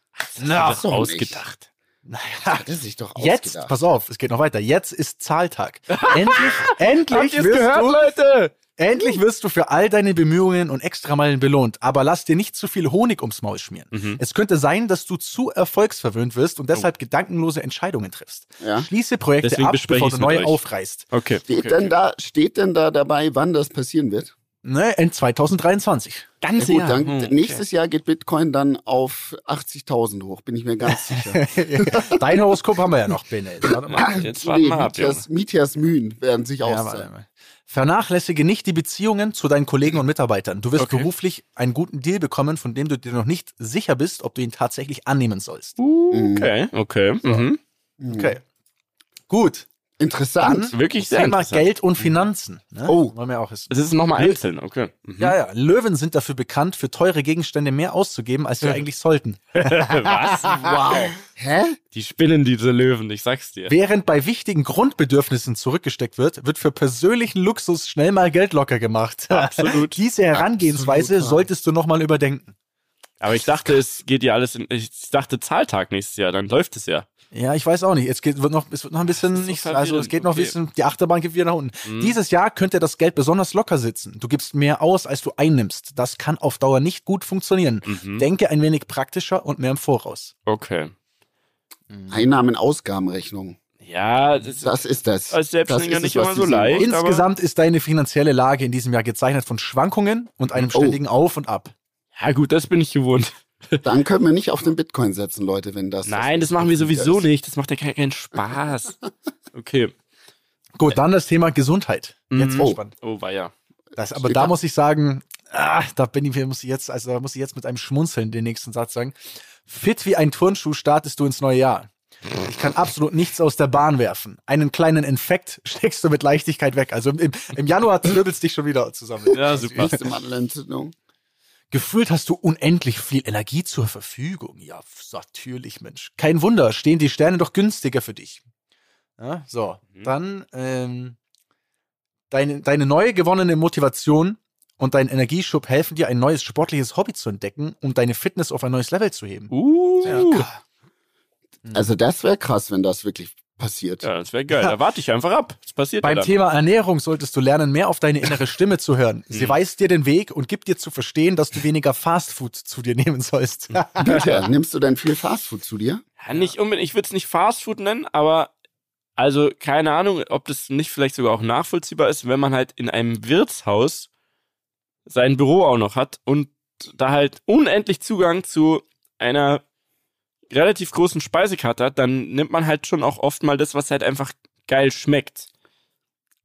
Na, doch nicht. ausgedacht. Naja, Hat er sich doch jetzt, ausgedacht. pass auf, es geht noch weiter. Jetzt ist Zahltag. endlich, endlich wirst gehört, du, Leute? endlich wirst du für all deine Bemühungen und Extrameilen belohnt. Aber lass dir nicht zu viel Honig ums Maul schmieren. Mhm. Es könnte sein, dass du zu erfolgsverwöhnt wirst und deshalb gedankenlose Entscheidungen triffst. Ja. Schließe Projekte Deswegen ab, bevor du neue euch. aufreißt. Okay. Steht, okay, denn okay. Da, steht denn da dabei, wann das passieren wird? Ne, in 2023. Ja, Ganz gut, sicher. dann, Hm, okay. nächstes Jahr geht Bitcoin dann auf 80.000 hoch, bin ich mir ganz sicher. Dein Horoskop haben wir ja noch, Bene. Warte mal. Jetzt warten wir ab, Mietjas, Mietjas Mühen werden sich Ja, auszahlen. Vernachlässige nicht die Beziehungen zu deinen Kollegen und Mitarbeitern. Du wirst Okay. beruflich einen guten Deal bekommen, von dem du dir noch nicht sicher bist, ob du ihn tatsächlich annehmen sollst. Okay, okay. Mhm. Okay. Gut. Interessant. Wirklich sehr Thema interessant. Geld und Finanzen. Ne? Oh. Wollen wir auch wissen. Es ist nochmal einzeln, okay. Mhm. Ja, ja. Löwen sind dafür bekannt, für teure Gegenstände mehr auszugeben, als sie eigentlich sollten. Was? Wow. Hä? Die spinnen diese Löwen, ich sag's dir. Während bei wichtigen Grundbedürfnissen zurückgesteckt wird, wird für persönlichen Luxus schnell mal Geld locker gemacht. Absolut. Diese Herangehensweise Absolut solltest du nochmal überdenken. Aber ich dachte, es geht ja alles in, ich dachte Zahltag nächstes Jahr, dann läuft es ja. Ja, ich weiß auch nicht. Es geht, wird noch, es wird noch ein bisschen nicht, also es geht noch ein okay. bisschen, die Achterbahn geht wieder nach unten. Mhm. Dieses Jahr könnte das Geld besonders locker sitzen. Du gibst mehr aus, als du einnimmst. Das kann auf Dauer nicht gut funktionieren. Mhm. Denke ein wenig praktischer und mehr im Voraus. Okay. Einnahmen-Ausgabenrechnung. Ja, das, Das ist das. als Selbstständiger Das ist nicht es, immer so leicht. Insgesamt ist deine finanzielle Lage in diesem Jahr gezeichnet von Schwankungen und einem Oh. ständigen Auf und Ab. Ja gut, das bin ich gewohnt. Dann können wir nicht auf den Bitcoin setzen, Leute, wenn das. Nein, das machen wir sowieso ist. nicht. Das macht ja keinen, keinen Spaß. Okay. Gut, dann das Thema Gesundheit. Jetzt Oh. spannend. Oh, war ja. Das, aber Steht da muss ich sagen, ah, da bin ich, muss ich jetzt, also da muss ich jetzt mit einem Schmunzeln den nächsten Satz sagen. Fit wie ein Turnschuh startest du ins neue Jahr. Ich kann absolut nichts aus der Bahn werfen. Einen kleinen Infekt steckst du mit Leichtigkeit weg. Also im, im Januar zwirbelst dich schon wieder zusammen. Ja, super. Mandelentzündung. Gefühlt hast du unendlich viel Energie zur Verfügung. Ja, natürlich, Mensch. Kein Wunder, stehen die Sterne doch günstiger für dich. Ja, so, Mhm. dann ähm, deine, deine neu gewonnene Motivation und dein Energieschub helfen dir, ein neues sportliches Hobby zu entdecken, um deine Fitness auf ein neues Level zu heben. Uh. Ja. Also das wäre krass, wenn das wirklich passiert. Ja, das wäre geil. Da warte ich einfach ab. Das passiert Beim ja dann. Thema Ernährung solltest du lernen, mehr auf deine innere Stimme zu hören. Sie Mhm. weist dir den Weg und gibt dir zu verstehen, dass du weniger Fastfood zu dir nehmen sollst. Bitte, nimmst du denn viel Fastfood zu dir? Ja, nicht unbedingt, ich würde es nicht Fastfood nennen, aber also keine Ahnung, ob das nicht vielleicht sogar auch nachvollziehbar ist, wenn man halt in einem Wirtshaus sein Büro auch noch hat und da halt unendlich Zugang zu einer relativ großen Speisekarte hat, dann nimmt man halt schon auch oft mal das, was halt einfach geil schmeckt.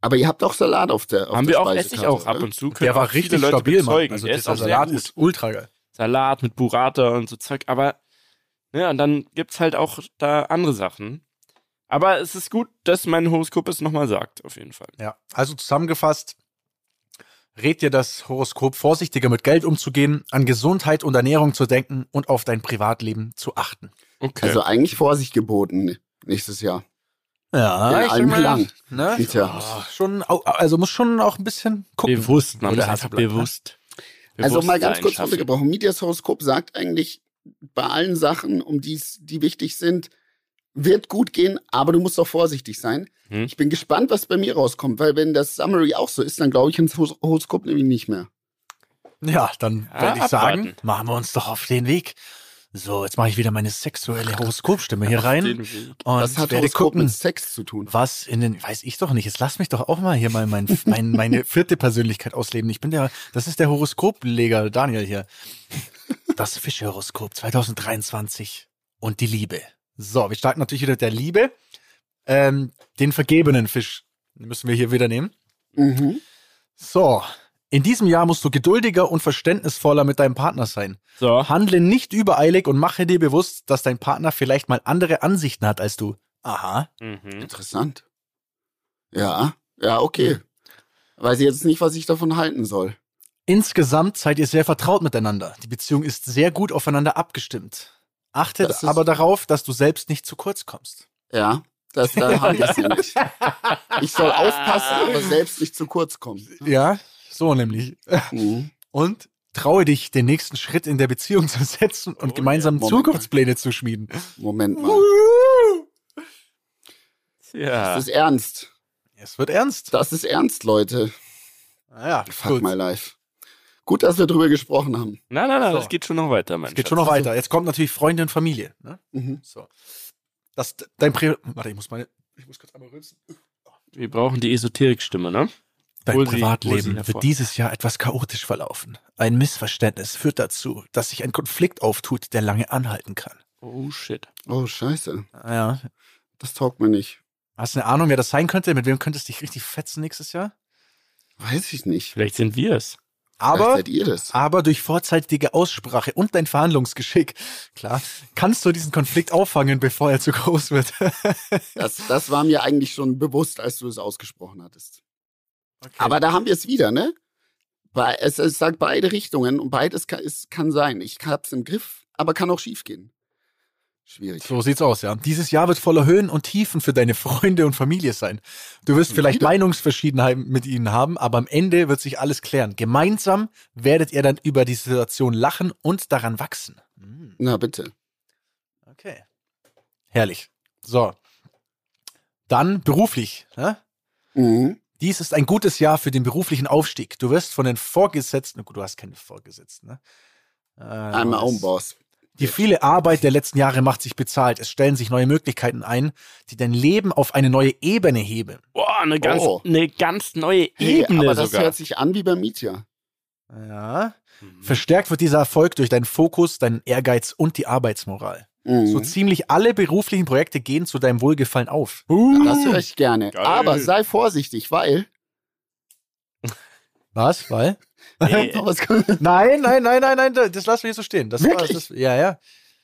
Aber ihr habt auch Salat auf der auf Haben der wir auch, esse ich auch ab und zu. können Der war richtig Leute stabil, Mann. bezeugen. Also der Salat ist ultra geil. Salat mit Burrata und so Zeug, aber ja, und dann gibt's halt auch da andere Sachen. Aber es ist gut, dass mein Horoskop es nochmal sagt, auf jeden Fall. Ja, also zusammengefasst, rät dir das Horoskop vorsichtiger mit Geld umzugehen, an Gesundheit und Ernährung zu denken und auf dein Privatleben zu achten. Okay. Also eigentlich Vorsicht geboten nächstes Jahr. Ja, In allen Belangen. Ne? Tja. Oh, schon, also muss schon auch ein bisschen gucken. bewusst, man Oder Hasselblatt, ne? bewusst. Also mal ganz kurz runtergebrochen. Medias Horoskop sagt eigentlich, bei allen Sachen, um die's, die wichtig sind, wird gut gehen, aber du musst auch vorsichtig sein. Hm. Ich bin gespannt, was bei mir rauskommt, weil wenn das Summary auch so ist, dann glaube ich ins Hos- Horoskop nämlich nicht mehr. Ja, dann Ja, würde ich sagen, abwarten. machen wir uns doch auf den Weg. So, jetzt mache ich wieder meine sexuelle Horoskopstimme hier rein Das hat werde Horoskop gucken, mit Sex zu tun. was in den, weiß ich doch nicht, jetzt lass mich doch auch mal hier mal mein, mein, meine vierte Persönlichkeit ausleben. Ich bin der, das ist der Horoskopleger Daniel hier. Das Fischhoroskop 2023 und die Liebe. So, wir starten natürlich wieder mit der Liebe. Ähm, den vergebenen Fisch müssen wir hier wieder nehmen. Mhm. So, in diesem Jahr musst du geduldiger und verständnisvoller mit deinem Partner sein. So. Handle nicht übereilig und mache dir bewusst, dass dein Partner vielleicht mal andere Ansichten hat als du. Aha. Mhm. Interessant. Ja, ja, okay. Weiß ich jetzt nicht, was ich davon halten soll. Insgesamt seid ihr sehr vertraut miteinander. Die Beziehung ist sehr gut aufeinander abgestimmt. Achtet Das ist- aber darauf, dass du selbst nicht zu kurz kommst. Ja, das, da haben wir es nämlich. Ich soll aufpassen, aber selbst nicht zu kurz kommen. Ja, so nämlich. Mhm. Und traue dich, den nächsten Schritt in der Beziehung zu setzen und Oh, gemeinsam ja. Zukunftspläne zu schmieden. Moment mal. Ja. Das ist ernst. Es wird ernst. Das ist ernst, Leute. Naja, Fuck gut. my life. Gut, dass wir drüber gesprochen haben. Nein, nein, nein, So. das geht schon noch weiter, mein Es geht Schatz. schon noch weiter. Jetzt kommt natürlich Freunde und Familie. Ne? Mhm. So. Das, dein Pri Warte, ich muss meine. Ich muss kurz einmal rülpsen. Wir brauchen die Esoterik-Stimme, ne? Dein Hol sie- sie Privatleben hervor. wird dieses Jahr etwas chaotisch verlaufen. Ein Missverständnis führt dazu, dass sich ein Konflikt auftut, der lange anhalten kann. Oh shit. Oh, scheiße. Ja. Das taugt mir nicht. Hast du eine Ahnung, wer das sein könnte? Mit wem könntest du dich richtig fetzen nächstes Jahr? Weiß ich nicht. Vielleicht sind wir es. Aber, aber durch vorzeitige Aussprache und dein Verhandlungsgeschick, klar, kannst du diesen Konflikt auffangen, bevor er zu groß wird. Das, das war mir eigentlich schon bewusst, als du es ausgesprochen hattest. Aber da haben wir es wieder, ne? Es, es sagt beide Richtungen und beides kann, es kann sein. Ich hab's im Griff, aber kann auch schief gehen. Schwierig. So sieht's aus, ja. Dieses Jahr wird voller Höhen und Tiefen für deine Freunde und Familie sein. Du wirst vielleicht Wieder? Meinungsverschiedenheiten mit ihnen haben, aber am Ende wird sich alles klären. Gemeinsam werdet ihr dann über die Situation lachen und daran wachsen. Hm, Na bitte. Okay. Herrlich. So. Dann beruflich. Ne? Mhm. Dies ist ein gutes Jahr für den beruflichen Aufstieg. Du wirst von den Vorgesetzten, na gut, du hast keine Vorgesetzten, ne? Äh, I'm my own boss. Die viele Arbeit der letzten Jahre macht sich bezahlt. Es stellen sich neue Möglichkeiten ein, die dein Leben auf eine neue Ebene heben. Boah, eine ganz, Oh. eine ganz neue Hey, Ebene aber das sogar. hört sich an wie bei Mietja. Ja. Mhm. Verstärkt wird dieser Erfolg durch deinen Fokus, deinen Ehrgeiz und die Arbeitsmoral. Mhm. So ziemlich alle beruflichen Projekte gehen zu deinem Wohlgefallen auf. das höre ich gerne. Geil. Aber sei vorsichtig, weil. Was? Weil? Nee. Was kann- Nein, nein, nein, nein, nein, das lassen wir hier so stehen. Das war, Wirklich? das, ja, ja.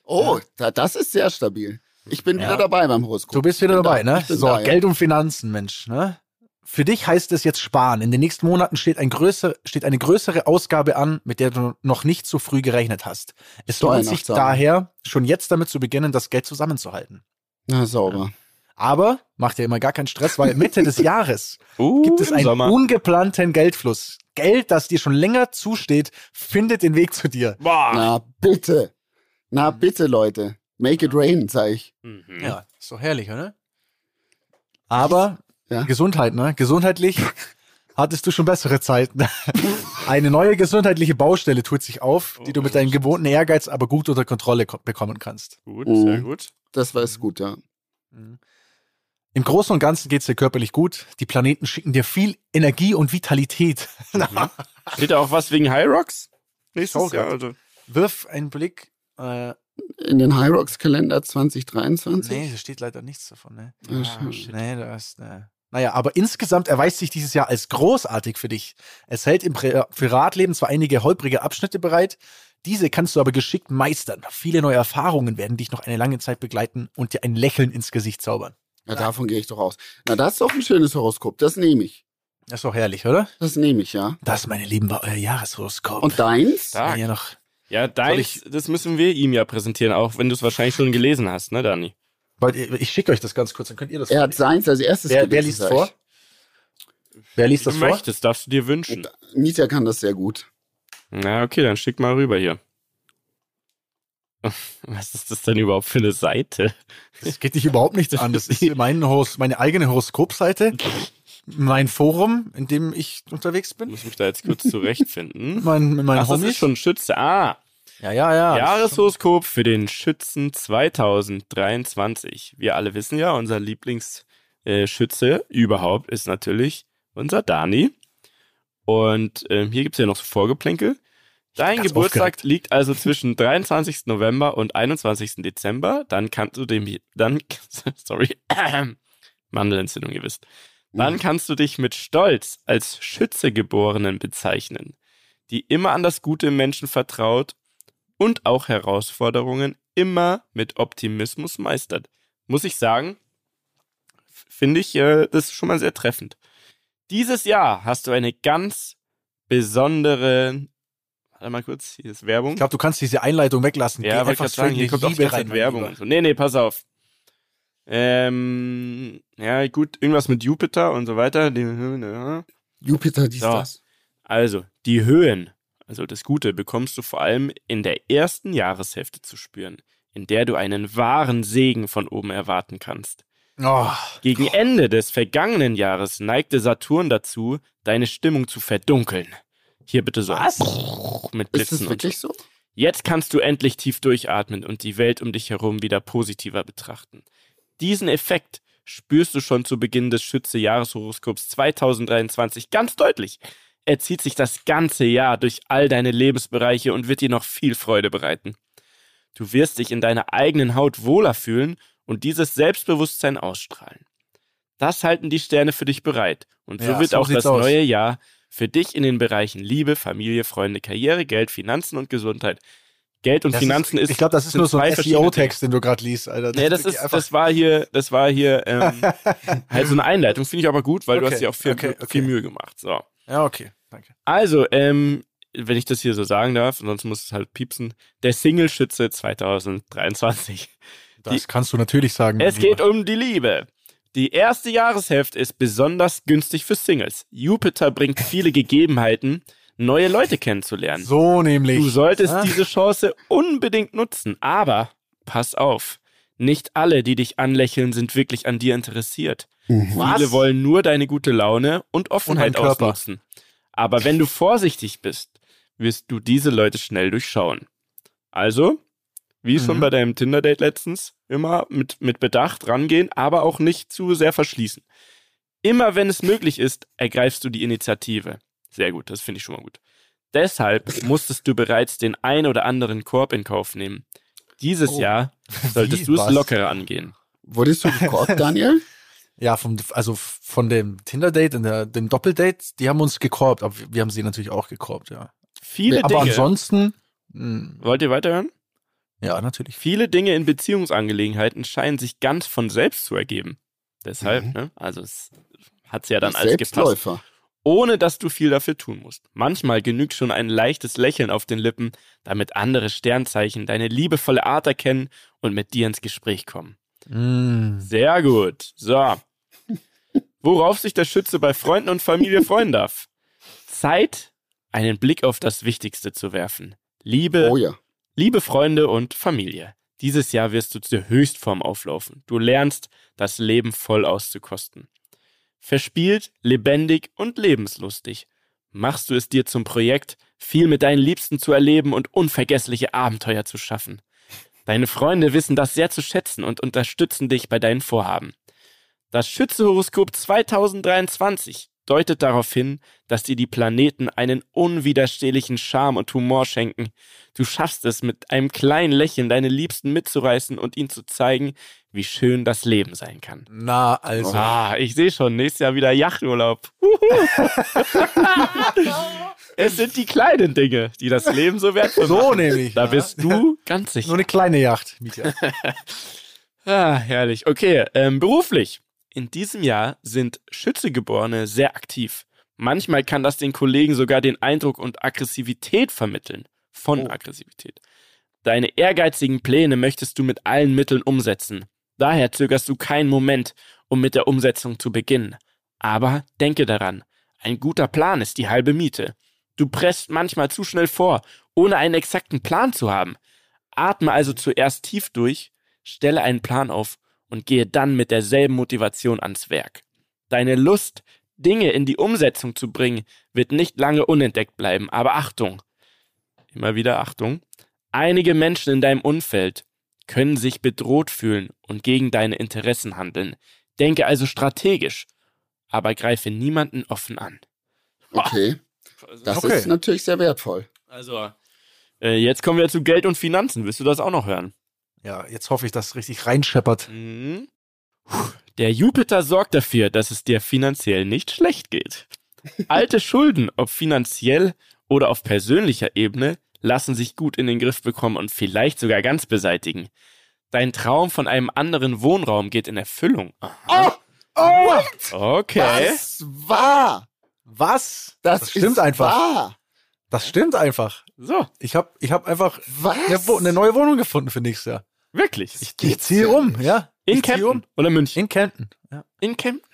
oh, da, das ist sehr stabil. Ich bin Ja. wieder dabei beim Horoskop. Du bist wieder dabei, da. ne? So, da, ja. Geld und Finanzen, Mensch, ne? Für dich heißt es jetzt sparen. In den nächsten Monaten steht, ein größer, steht eine größere Ausgabe an, mit der du noch nicht so früh gerechnet hast. Es lohnt sich daher, schon jetzt damit zu beginnen, das Geld zusammenzuhalten. Na, sauber. Aber mach dir immer gar keinen Stress, weil Mitte des Jahres Uh, gibt es einen Sommer. ungeplanten Geldfluss. Geld, das dir schon länger zusteht, findet den Weg zu dir. Boah. Na, bitte. Na, bitte, Leute. Make it rain, sag ich. Mhm. Ja, ist doch herrlich, oder? Aber Ja. Gesundheit, ne? Gesundheitlich hattest du schon bessere Zeiten. Eine neue gesundheitliche Baustelle tut sich auf, die du mit deinem gewohnten Ehrgeiz aber gut unter Kontrolle ko- bekommen kannst. Gut, Mhm. sehr gut. Das war es gut, ja. Im Großen und Ganzen geht's dir körperlich gut. Die Planeten schicken dir viel Energie und Vitalität. Steht da auch was wegen High Rocks? Nächstes Schau Jahr, also. Wirf einen Blick. Äh, In den High Rocks Kalender 2023. nee, da steht leider nichts davon, ne? Ah, schade. Nee, da ist, ne. Naja, aber insgesamt erweist sich dieses Jahr als großartig für dich. Es hält im Pri Privatleben zwar einige holprige Abschnitte bereit, diese kannst du aber geschickt meistern. Viele neue Erfahrungen werden dich noch eine lange Zeit begleiten und dir ein Lächeln ins Gesicht zaubern. Ja, davon gehe ich doch aus. Na, das ist doch ein schönes Horoskop. Das nehme ich. Das ist doch herrlich, oder? Das nehme ich, ja. Das, meine Lieben, war euer Jahreshoroskop. Und deins? Stark. ja noch. Ja, deins, das müssen wir ihm ja präsentieren, auch wenn du es wahrscheinlich schon gelesen hast, ne, Dani? Ich schicke euch das ganz kurz, dann könnt ihr das Er hat seins als erstes Wer, wer liest sag vor? Wer liest das du vor? möchtest, darfst du dir wünschen. Mietja kann das sehr gut. Na, okay, dann schick mal rüber hier. Was ist das denn überhaupt für eine Seite? Das geht dich überhaupt nichts an. Das ist mein meine eigene Horoskopseite, mein Forum, in dem ich unterwegs Ich bin. muss mich da jetzt kurz zurechtfinden. Mein, meinen Ach, das Homies. ist schon Schütze. Ah, ja, ja, ja. Jahreshoroskop für den Schützen 2023. Wir alle wissen ja, unser Lieblingsschütze äh, überhaupt ist natürlich unser Dani. Und ähm, hier gibt's ja noch so Vorgeplänkel. Dein Geburtstag liegt also zwischen 23. November und 21. Dezember. Dann kannst du dem, dann, sorry, Mandelentzündung, ihr wisst. Dann kannst du dich mit Stolz als Schützegeborenen bezeichnen, die immer an das Gute im Menschen vertraut und auch Herausforderungen immer mit Optimismus meistert. Muss ich sagen, finde ich äh, das ist schon mal sehr treffend. Dieses Jahr hast du eine ganz besondere, warte mal kurz, hier ist Werbung. Ich glaube, du kannst diese Einleitung weglassen. Ja, Geh wollte ich gerade sagen, hier kommt die auch die Werbung. Lieber. und so. Nee, nee, pass auf. Ähm, ja, gut, irgendwas mit Jupiter und so weiter. Die ja. Jupiter, dies, So. das. Also, die Höhen, also das Gute, bekommst du vor allem in der ersten Jahreshälfte zu spüren, in der du einen wahren Segen von oben erwarten kannst. Oh, Gegen Ende des vergangenen Jahres neigte Saturn dazu, deine Stimmung zu verdunkeln. Hier bitte so. Was? Mit Ist Blitzen das und so. wirklich so? Jetzt kannst du endlich tief durchatmen und die Welt um dich herum wieder positiver betrachten. Diesen Effekt spürst du schon zu Beginn des Schütze-Jahreshoroskops 2023 ganz deutlich. Er zieht sich das ganze Jahr durch all deine Lebensbereiche und wird dir noch viel Freude bereiten. Du wirst dich in deiner eigenen Haut wohler fühlen und dieses Selbstbewusstsein ausstrahlen. Das halten die Sterne für dich bereit. Und so Ja, wird so auch das aus. neue Jahr für dich in den Bereichen Liebe, Familie, Freunde, Karriere, Geld, Finanzen und Gesundheit. Geld und das Finanzen ist. Ich glaube, das ist nur so ein SEO-Text, den du gerade liest, Alter. Nee, das ist, das war hier, das war hier ähm, halt so eine Einleitung. Finde ich aber gut, weil du Okay, hast dir auch viel, okay, okay. viel Mühe gemacht. So. Ja, okay. Danke. Also, ähm, wenn ich das hier so sagen darf, sonst muss es halt piepsen. Der Single-Schütze 2023. Das kannst du natürlich sagen. Es mein geht Lieber. um die Liebe. Die erste Jahreshälfte ist besonders günstig für Singles. Jupiter bringt viele Gegebenheiten, neue Leute kennenzulernen. So nämlich. Du solltest Ah. diese Chance unbedingt nutzen, aber pass auf. Nicht alle, die dich anlächeln, sind wirklich an dir interessiert. Viele wollen nur deine gute Laune und Offenheit Und ausnutzen. Aber wenn du vorsichtig bist, wirst du diese Leute schnell durchschauen. Also, wie schon Mhm. bei deinem Tinder-Date letztens, immer mit, mit Bedacht rangehen, aber auch nicht zu sehr verschließen. Immer wenn es möglich ist, ergreifst du die Initiative. Sehr gut, das finde ich schon mal gut. Deshalb musstest du bereits den ein oder anderen Korb in Kauf nehmen. Dieses Oh. Jahr solltest du es lockerer angehen. Wurdest du gekorbt, Daniel? Ja, vom, also von dem Tinder-Date und der, dem Doppeldate, die haben uns gekorbt, aber wir haben sie natürlich auch gekorbt, ja. Viele aber Dinge. ansonsten, mh, Wollt ihr weiterhören? Ja, natürlich. Viele Dinge in Beziehungsangelegenheiten scheinen sich ganz von selbst zu ergeben. Deshalb, Mhm. ne? Also es hat's ja dann alles gepasst. Ohne dass du viel dafür tun musst. Manchmal genügt schon ein leichtes Lächeln auf den Lippen, damit andere Sternzeichen deine liebevolle Art erkennen und mit dir ins Gespräch kommen. Mm. Sehr gut. So. Worauf sich der Schütze bei Freunden und Familie freuen darf. Zeit, einen Blick auf das Wichtigste zu werfen. Liebe, Oh ja. Liebe Freunde und Familie, dieses Jahr wirst du zur Höchstform auflaufen. Du lernst, das Leben voll auszukosten. Verspielt, lebendig und lebenslustig. Machst du es dir zum Projekt, viel mit deinen Liebsten zu erleben und unvergessliche Abenteuer zu schaffen. Deine Freunde wissen das sehr zu schätzen und unterstützen dich bei deinen Vorhaben. Das Schützehoroskop 2023 deutet darauf hin, dass dir die Planeten einen unwiderstehlichen Charme und Humor schenken. Du schaffst es, mit einem kleinen Lächeln deine Liebsten mitzureißen und ihnen zu zeigen, wie schön das Leben sein kann. Na, also. Ah, ich sehe schon, nächstes Jahr wieder Yachturlaub. es sind die kleinen Dinge, die das Leben so wertvoll So machen. nämlich. Da ja. bist du ganz sicher. Nur eine kleine Yacht, Mietja. Ah, herrlich. Okay, ähm, beruflich. In diesem Jahr sind Schützegeborene sehr aktiv. Manchmal kann das den Kollegen sogar den Eindruck und Aggressivität vermitteln. Von Oh. Aggressivität. Deine ehrgeizigen Pläne möchtest du mit allen Mitteln umsetzen. Daher zögerst du keinen Moment, um mit der Umsetzung zu beginnen. Aber denke daran, ein guter Plan ist die halbe Miete. Du presst manchmal zu schnell vor, ohne einen exakten Plan zu haben. Atme also zuerst tief durch, stelle einen Plan auf und gehe dann mit derselben Motivation ans Werk. Deine Lust, Dinge in die Umsetzung zu bringen, wird nicht lange unentdeckt bleiben, aber Achtung, immer wieder Achtung, einige Menschen in deinem Umfeld können sich bedroht fühlen und gegen deine Interessen handeln. Denke also strategisch, aber greife niemanden offen an. Okay. Das Okay. ist natürlich sehr wertvoll. Also, äh, jetzt kommen wir zu Geld und Finanzen. Willst du das auch noch hören? Ja, jetzt hoffe ich, dass es richtig reinscheppert. Mhm. Der Jupiter sorgt dafür, dass es dir finanziell nicht schlecht geht. Alte Schulden, ob finanziell oder auf persönlicher Ebene, lassen sich gut in den Griff bekommen und vielleicht sogar ganz beseitigen. Dein Traum von einem anderen Wohnraum geht in Erfüllung. Oh, oh, Okay. das war. Was? Das, stimmt ist einfach. Wahr. Das stimmt einfach. So, Ich habe ich hab einfach eine, eine neue Wohnung gefunden für nächstes Jahr. Wirklich. Ich, ich ziehe um, ja. In ich Kempten um. oder München? In Kempten. Ja. In Kempten.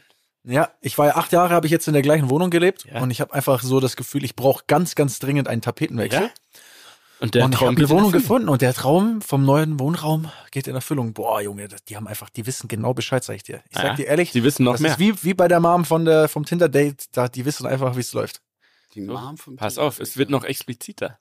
Ja, ich war ja acht Jahre, habe ich jetzt in der gleichen Wohnung gelebt Ja. und ich habe einfach so das Gefühl, ich brauche ganz, ganz dringend einen Tapetenwechsel. Ja? Und der und ich Traum habe eine in Wohnung gefunden und der Traum vom neuen Wohnraum geht in Erfüllung. Boah, Junge, die haben einfach, die wissen genau Bescheid, sag ich dir. Ich sag Ja, dir ehrlich, Die wissen noch das mehr. ist wie, wie bei der Mom von der, vom Tinder-Date, da, die wissen einfach, wie es läuft. Die Mom von Pass auf, es wird noch expliziter.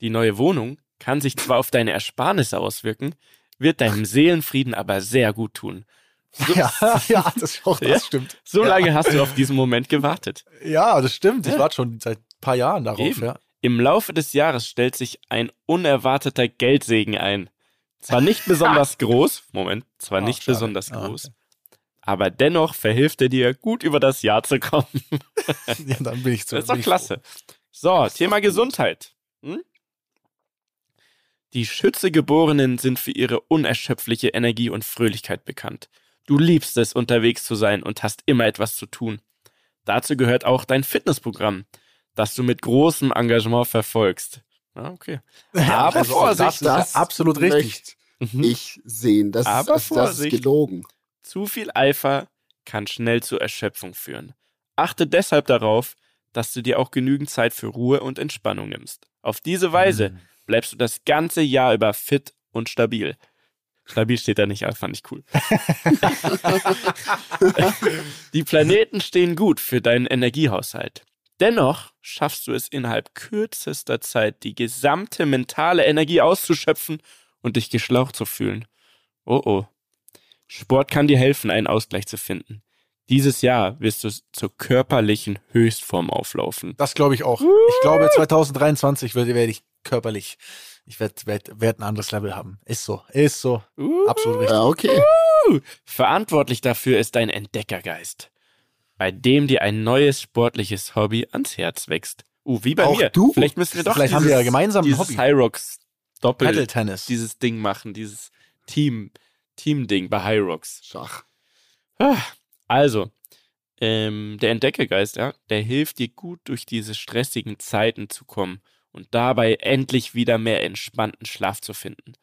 Die neue Wohnung kann sich zwar auf deine Ersparnisse auswirken, wird deinem Seelenfrieden aber sehr gut tun. So, Ja, ja, das, auch, das Ja? stimmt. so lange hast du auf diesen Moment gewartet. Ja, das stimmt. Ich Ja. warte schon seit ein paar Jahren darauf, Eben. ja. Im Laufe des Jahres stellt sich ein unerwarteter Geldsegen ein. Zwar nicht besonders groß, Moment, zwar Ah, nicht schade. besonders Ah, groß, aber dennoch verhilft er dir, gut über das Jahr zu kommen. ja, dann bin ich zu. Das ist doch klasse. So, Thema. Gesundheit. Hm? Die Schützegeborenen sind für ihre unerschöpfliche Energie und Fröhlichkeit bekannt. Du liebst es, unterwegs zu sein und hast immer etwas zu tun. Dazu gehört auch dein Fitnessprogramm, das du mit großem Engagement verfolgst. Ah, okay. Aber also Vorsicht, Das ist absolut richtig. Mhm. ich sehen. Das, Aber ist, das ist Vorsicht. gelogen. Zu viel Eifer kann schnell zur Erschöpfung führen. Achte deshalb darauf, dass du dir auch genügend Zeit für Ruhe und Entspannung nimmst. Auf diese Weise bleibst du das ganze Jahr über fit und stabil. Stabil steht da nicht, aber fand ich cool. Die Planeten stehen gut für deinen Energiehaushalt. Dennoch schaffst du es innerhalb kürzester Zeit, die gesamte mentale Energie auszuschöpfen und dich geschlaucht zu fühlen. Oh oh. Sport kann dir helfen, einen Ausgleich zu finden. Dieses Jahr wirst du zur körperlichen Höchstform auflaufen. Das glaube ich auch. Ich glaube, 2023 werde werd ich körperlich, ich werde werd, werd ein anderes Level haben. Ist so, ist so. Uh. Absolut richtig. Ja, okay. Verantwortlich dafür ist dein Entdeckergeist, bei dem dir ein neues sportliches Hobby ans Herz wächst. Uh, wie bei Auch mir. du? Vielleicht müssen wir doch Vielleicht haben wir ja gemeinsam ein dieses Hobby. Hyrox Doppel, Tennis. dieses Ding machen, dieses Team, Team-Ding bei Hyrox. Schach. Ah, Also, ähm, der Entdeckergeist, ja, der hilft dir gut durch diese stressigen Zeiten zu kommen und dabei endlich wieder mehr entspannten Schlaf zu finden.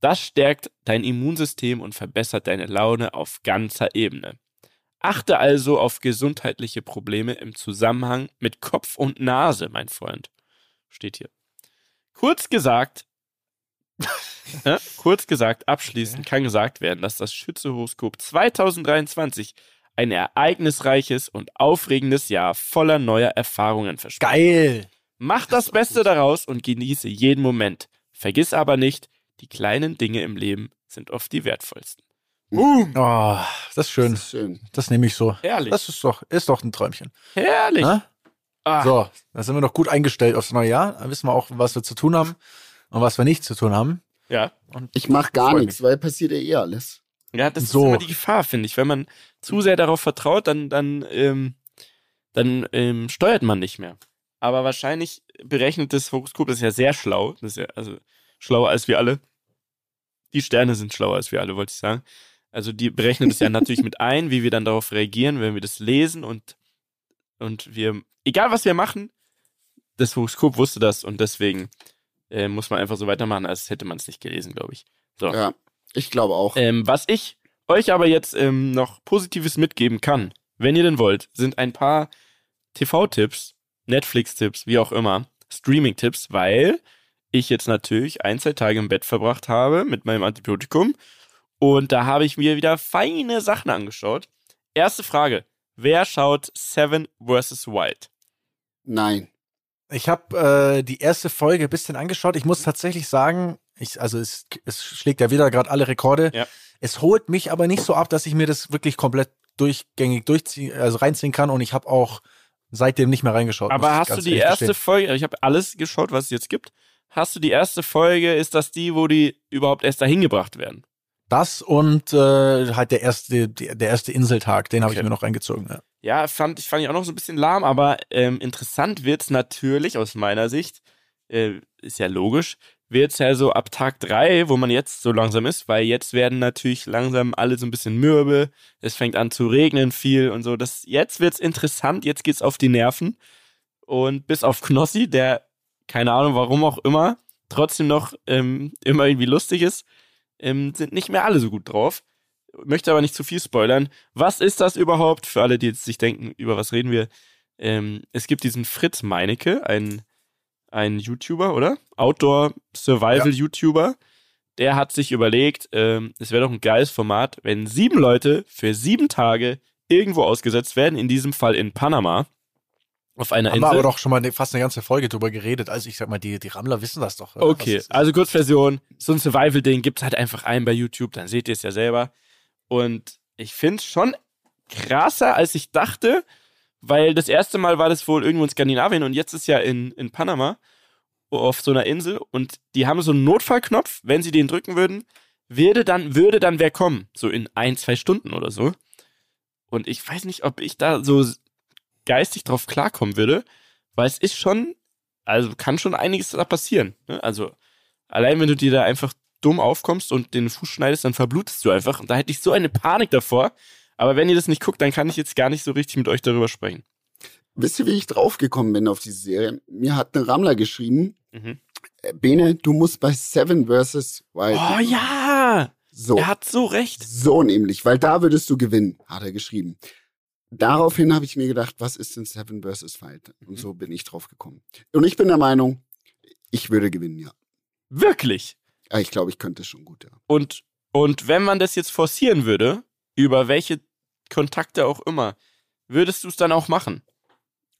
Das stärkt dein Immunsystem und verbessert deine Laune auf ganzer Ebene. Achte also auf gesundheitliche Probleme im Zusammenhang mit Kopf und Nase, mein Freund. Steht hier. Kurz gesagt, ja, kurz gesagt, abschließend kann gesagt werden, dass das Schützehoroskop 2023 ein ereignisreiches und aufregendes Jahr voller neuer Erfahrungen verspricht. Geil. Mach das Beste daraus und genieße jeden Moment. Vergiss aber nicht, die kleinen Dinge im Leben sind oft die wertvollsten. Boom. Oh, das ist schön. Das ist schön. Das nehme ich so. Herrlich. Das ist doch, ist doch ein Träumchen. Herrlich. Na? Ah, So, da sind wir doch gut eingestellt aufs neue Jahr. Da wissen wir auch, was wir zu tun haben und was wir nicht zu tun haben. Ja. Ich mache gar nichts, weil passiert ja eh alles. Ja, das So. ist immer die Gefahr, finde ich. Wenn man zu sehr darauf vertraut, dann, dann, ähm, dann ähm, steuert man nicht mehr. Aber wahrscheinlich berechnet das Horoskop, das ist ja sehr schlau. Das ist ja also schlauer als wir alle. Die Sterne sind schlauer als wir alle, wollte ich sagen. Also die berechnen das ja natürlich mit ein, wie wir dann darauf reagieren, wenn wir das lesen und, und wir, egal was wir machen, das Horoskop wusste das und deswegen äh, muss man einfach so weitermachen, als hätte man es nicht gelesen, glaube ich. So. Ja, ich glaube auch. Ähm, was ich euch aber jetzt ähm, noch Positives mitgeben kann, wenn ihr denn wollt, sind ein paar TV-Tipps, Netflix-Tipps, wie auch immer, Streaming-Tipps, weil ich jetzt natürlich ein, zwei Tage im Bett verbracht habe mit meinem Antibiotikum und da habe ich mir wieder feine Sachen angeschaut. Erste Frage. Wer schaut Seven vs. Wild? Nein. Ich habe äh, die erste Folge ein bisschen angeschaut. Ich muss tatsächlich sagen, ich, also es, es schlägt ja wieder gerade alle Rekorde. Ja. Es holt mich aber nicht so ab, dass ich mir das wirklich komplett durchgängig durchziehen, also reinziehen kann. Und ich habe auch seitdem nicht mehr reingeschaut. Aber hast du die erste gestehen. Folge, ich habe alles geschaut, was es jetzt gibt. Hast du die erste Folge, ist das die, wo die überhaupt erst dahin gebracht werden? Das und äh, halt der erste, der erste Inseltag, den habe ich Okay. mir noch reingezogen. Ja. Ja, fand ich, fand ich auch noch so ein bisschen lahm, aber ähm, interessant wird's natürlich aus meiner Sicht, äh, ist ja logisch, wird's ja so ab Tag drei, wo man jetzt so langsam ist, weil jetzt werden natürlich langsam alle so ein bisschen mürbe, es fängt an zu regnen viel und so. Das, jetzt wird's interessant, jetzt geht's auf die Nerven. Und bis auf Knossi, der, keine Ahnung warum auch immer, trotzdem noch ähm, immer irgendwie lustig ist, ähm, sind nicht mehr alle so gut drauf. Möchte aber nicht zu viel spoilern. Was ist das überhaupt? Für alle, die jetzt sich denken, über was reden wir? Ähm, es gibt diesen Fritz Meinecke, ein, ein YouTuber, oder? Outdoor-Survival-YouTuber. Der hat sich überlegt, ähm, es wäre doch ein geiles Format, wenn sieben Leute für sieben Tage irgendwo ausgesetzt werden, in diesem Fall in Panama, auf einer Haben wir Insel. aber doch schon mal fast eine ganze Folge drüber geredet. Also ich sag mal, die, die Rammler wissen das doch. oder? Okay, also Kurzversion, so ein Survival-Ding gibt's halt einfach ein bei YouTube, dann seht ihr es ja selber. Und ich finde es schon krasser, als ich dachte, weil das erste Mal war das wohl irgendwo in Skandinavien und jetzt ist ja in, in Panama auf so einer Insel und die haben so einen Notfallknopf, wenn sie den drücken würden, würde dann, würde dann wer kommen, so in ein, zwei Stunden oder so. Und ich weiß nicht, ob ich da so geistig drauf klarkommen würde, weil es ist schon, also kann schon einiges da passieren. Ne? Also allein wenn du dir da einfach dumm aufkommst und den Fuß schneidest, dann verblutest du einfach. Und da hätte ich so eine Panik davor. Aber wenn ihr das nicht guckt, dann kann ich jetzt gar nicht so richtig mit euch darüber sprechen. Wisst ihr, wie ich draufgekommen bin auf diese Serie? Mir hat eine Rammler geschrieben, Mhm. äh, Bene, du musst bei Seven vs. Wild. Oh ja! So. Er hat so recht. So nämlich, weil da würdest du gewinnen, hat er geschrieben. Daraufhin habe ich mir gedacht, was ist denn Seven vs. Wild? Und Mhm. so bin ich drauf gekommen. Und ich bin der Meinung, ich würde gewinnen, ja. Wirklich. Ich glaube, ich könnte es schon gut, ja. Und, und wenn man das jetzt forcieren würde, über welche Kontakte auch immer, würdest du es dann auch machen?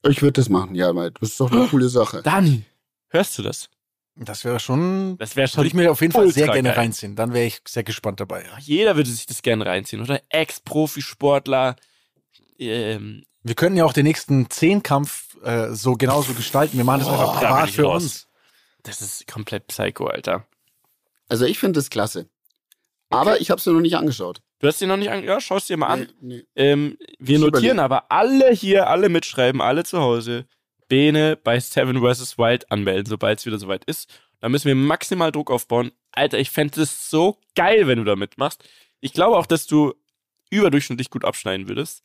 Ich würde das machen, ja, weil das ist doch eine coole Sache. Dani, hörst du das? Das wäre schon. Das wäre schon ich mir auf jeden Fall sehr gerne geil. reinziehen. Dann wäre ich sehr gespannt dabei. Ja. Jeder würde sich das gerne reinziehen, oder? Ex-Profisportler. Ähm, Wir könnten ja auch den nächsten Zehnkampf äh, so genauso gestalten. Wir machen das einfach da bin privat für raus. uns. das ist komplett psycho, Alter. Also ich finde das klasse. Aber ich habe es mir noch nicht angeschaut. Du hast dir noch nicht an. Ja, schau es dir mal an. Nee. Ähm, wir Ich notieren überleg. aber alle hier, alle mitschreiben, alle zu Hause, Bene bei Seven vs. Wild anmelden, sobald es wieder soweit ist. Da müssen wir maximal Druck aufbauen. Alter, ich fände es so geil, wenn du da mitmachst. Ich glaube auch, dass du überdurchschnittlich gut abschneiden würdest.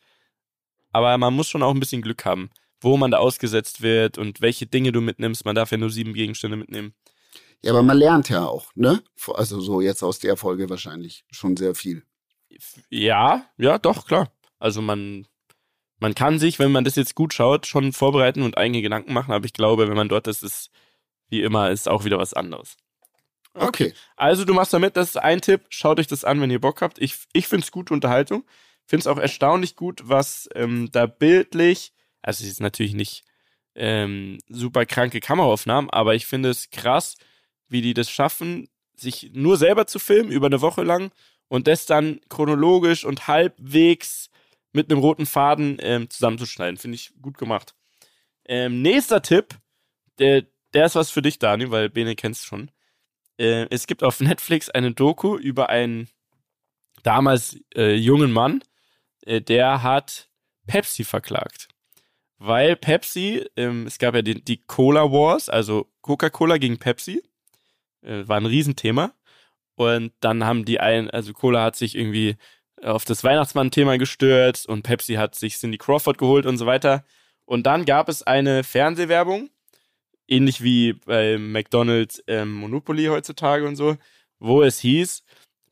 Aber man muss schon auch ein bisschen Glück haben, wo man da ausgesetzt wird und welche Dinge du mitnimmst. Man darf ja nur sieben Gegenstände mitnehmen. Ja, aber man lernt ja auch, ne? Also so jetzt aus der Folge wahrscheinlich schon sehr viel. Ja, ja, doch, klar. Also man, man kann sich, wenn man das jetzt gut schaut, schon vorbereiten und eigene Gedanken machen, aber ich glaube, wenn man dort ist, ist wie immer, ist auch wieder was anderes. Okay. Also du machst damit, das ist ein Tipp, schaut euch das an, wenn ihr Bock habt. Ich, ich finde es gute Unterhaltung. Finde es auch erstaunlich gut, was ähm, da bildlich, also es ist natürlich nicht ähm, super kranke Kameraaufnahmen, aber ich finde es krass, wie die das schaffen, sich nur selber zu filmen über eine Woche lang und das dann chronologisch und halbwegs mit einem roten Faden ähm, zusammenzuschneiden. Finde ich gut gemacht. Ähm, nächster Tipp, der, der ist was für dich, Dani, weil Bene kennst schon. Äh, es gibt auf Netflix eine Doku über einen damals äh, jungen Mann, äh, der hat Pepsi verklagt. Weil Pepsi, ähm, es gab ja die, die Cola Wars, also Coca-Cola gegen Pepsi, äh, war ein Riesenthema. Und dann haben die ein, also Cola hat sich irgendwie auf das Weihnachtsmann-Thema gestürzt und Pepsi hat sich Cindy Crawford geholt und so weiter. Und dann gab es eine Fernsehwerbung, ähnlich wie bei McDonald's ähm, Monopoly heutzutage und so, wo es hieß,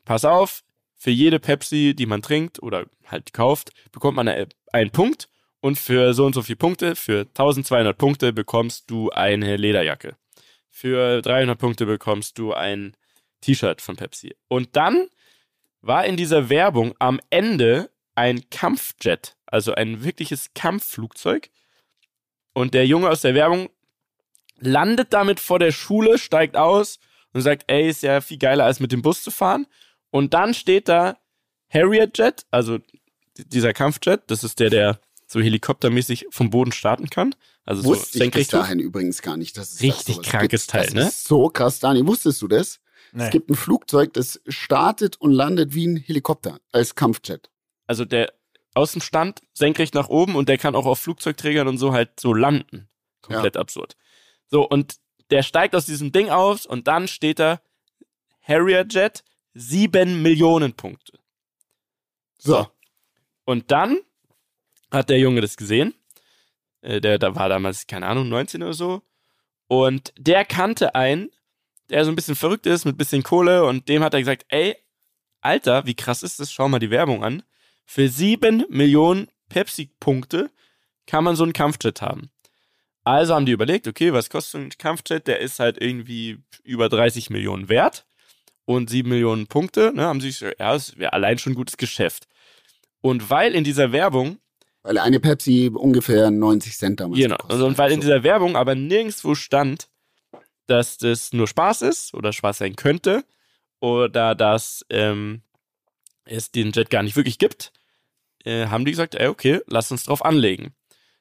pass auf, für jede Pepsi, die man trinkt oder halt kauft, bekommt man einen Punkt und für so und so viele Punkte, für 1200 Punkte bekommst du eine Lederjacke. Für 300 Punkte bekommst du ein T-Shirt von Pepsi. Und dann war in dieser Werbung am Ende ein Kampfjet, also ein wirkliches Kampfflugzeug. Und der Junge aus der Werbung landet damit vor der Schule, steigt aus und sagt, ey, ist ja viel geiler als mit dem Bus zu fahren. Und dann steht da Harrier Jet, also dieser Kampfjet, das ist der, der so helikoptermäßig vom Boden starten kann. Also Wusste so ich bis dahin übrigens gar nicht. Das ist Richtig krankes gibt. Teil, das ne? Ist so krass, Dani. Wusstest du das? Nee. Es gibt ein Flugzeug, das startet und landet wie ein Helikopter als Kampfjet. Also der Außenstand senkrecht nach oben und der kann auch auf Flugzeugträgern und so halt so landen. Komplett absurd. So, und der steigt aus diesem Ding aus und dann steht da Harrier Jet, sieben Millionen Punkte. So. Und dann hat der Junge das gesehen. Äh, der, der war damals, keine Ahnung, 19 oder so. Und der kannte einen, der so ein bisschen verrückt ist, mit bisschen Kohle. Und dem hat er gesagt, ey, Alter, wie krass ist das? Schau mal die Werbung an. Für sieben Millionen Pepsi-Punkte kann man so einen Kampfjet haben. Also haben die überlegt, okay, was kostet so ein Kampfjet? Der ist halt irgendwie über 30 Millionen wert und 7 Millionen Punkte. Ne, haben sie sich, ja, das wäre allein schon ein gutes Geschäft. Und weil in dieser Werbung Weil eine Pepsi ungefähr 90 Cent damals Genau. gekostet Und weil in dieser Werbung aber nirgendwo stand, dass das nur Spaß ist oder Spaß sein könnte oder dass ähm, es den Jet gar nicht wirklich gibt, äh, haben die gesagt, ey, okay, lass uns drauf anlegen.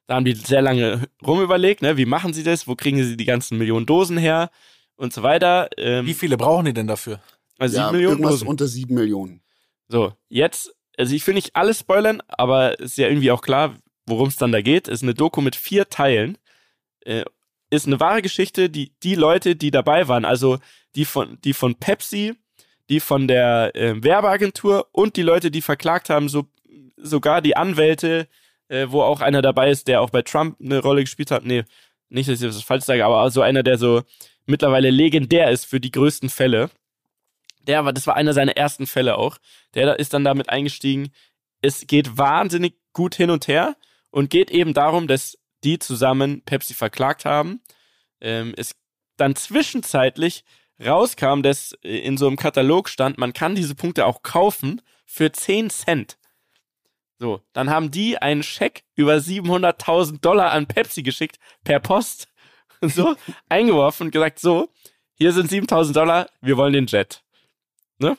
Da haben die sehr lange rumüberlegt, ne, wie machen sie das, wo kriegen sie die ganzen Millionen Dosen her und so weiter. Ähm, Wie viele brauchen die denn dafür? also ja, sieben Millionen irgendwas Dosen. unter 7 Millionen. So, jetzt, also ich will nicht alles spoilern, aber ist ja irgendwie auch klar, worum es dann da geht. Ist eine Doku mit vier Teilen. Äh, ist eine wahre Geschichte, die die Leute, die dabei waren, also die von, die von Pepsi, die von der äh, Werbeagentur und die Leute, die verklagt haben, so, sogar die Anwälte, äh, wo auch einer dabei ist, der auch bei Trump eine Rolle gespielt hat. Nee, nicht, dass ich das falsch sage, aber so einer, der so mittlerweile legendär ist für die größten Fälle. Der war, das war einer seiner ersten Fälle auch. Der ist dann damit eingestiegen. Es geht wahnsinnig gut hin und her und geht eben darum, dass die zusammen Pepsi verklagt haben. Ähm, es dann zwischenzeitlich rauskam, dass äh, in so einem Katalog stand, man kann diese Punkte auch kaufen für 10 Cent. So, dann haben die einen Scheck über 700.000 Dollar an Pepsi geschickt per Post, so eingeworfen und gesagt, so, hier sind 7.000 Dollar, wir wollen den Jet. Ne?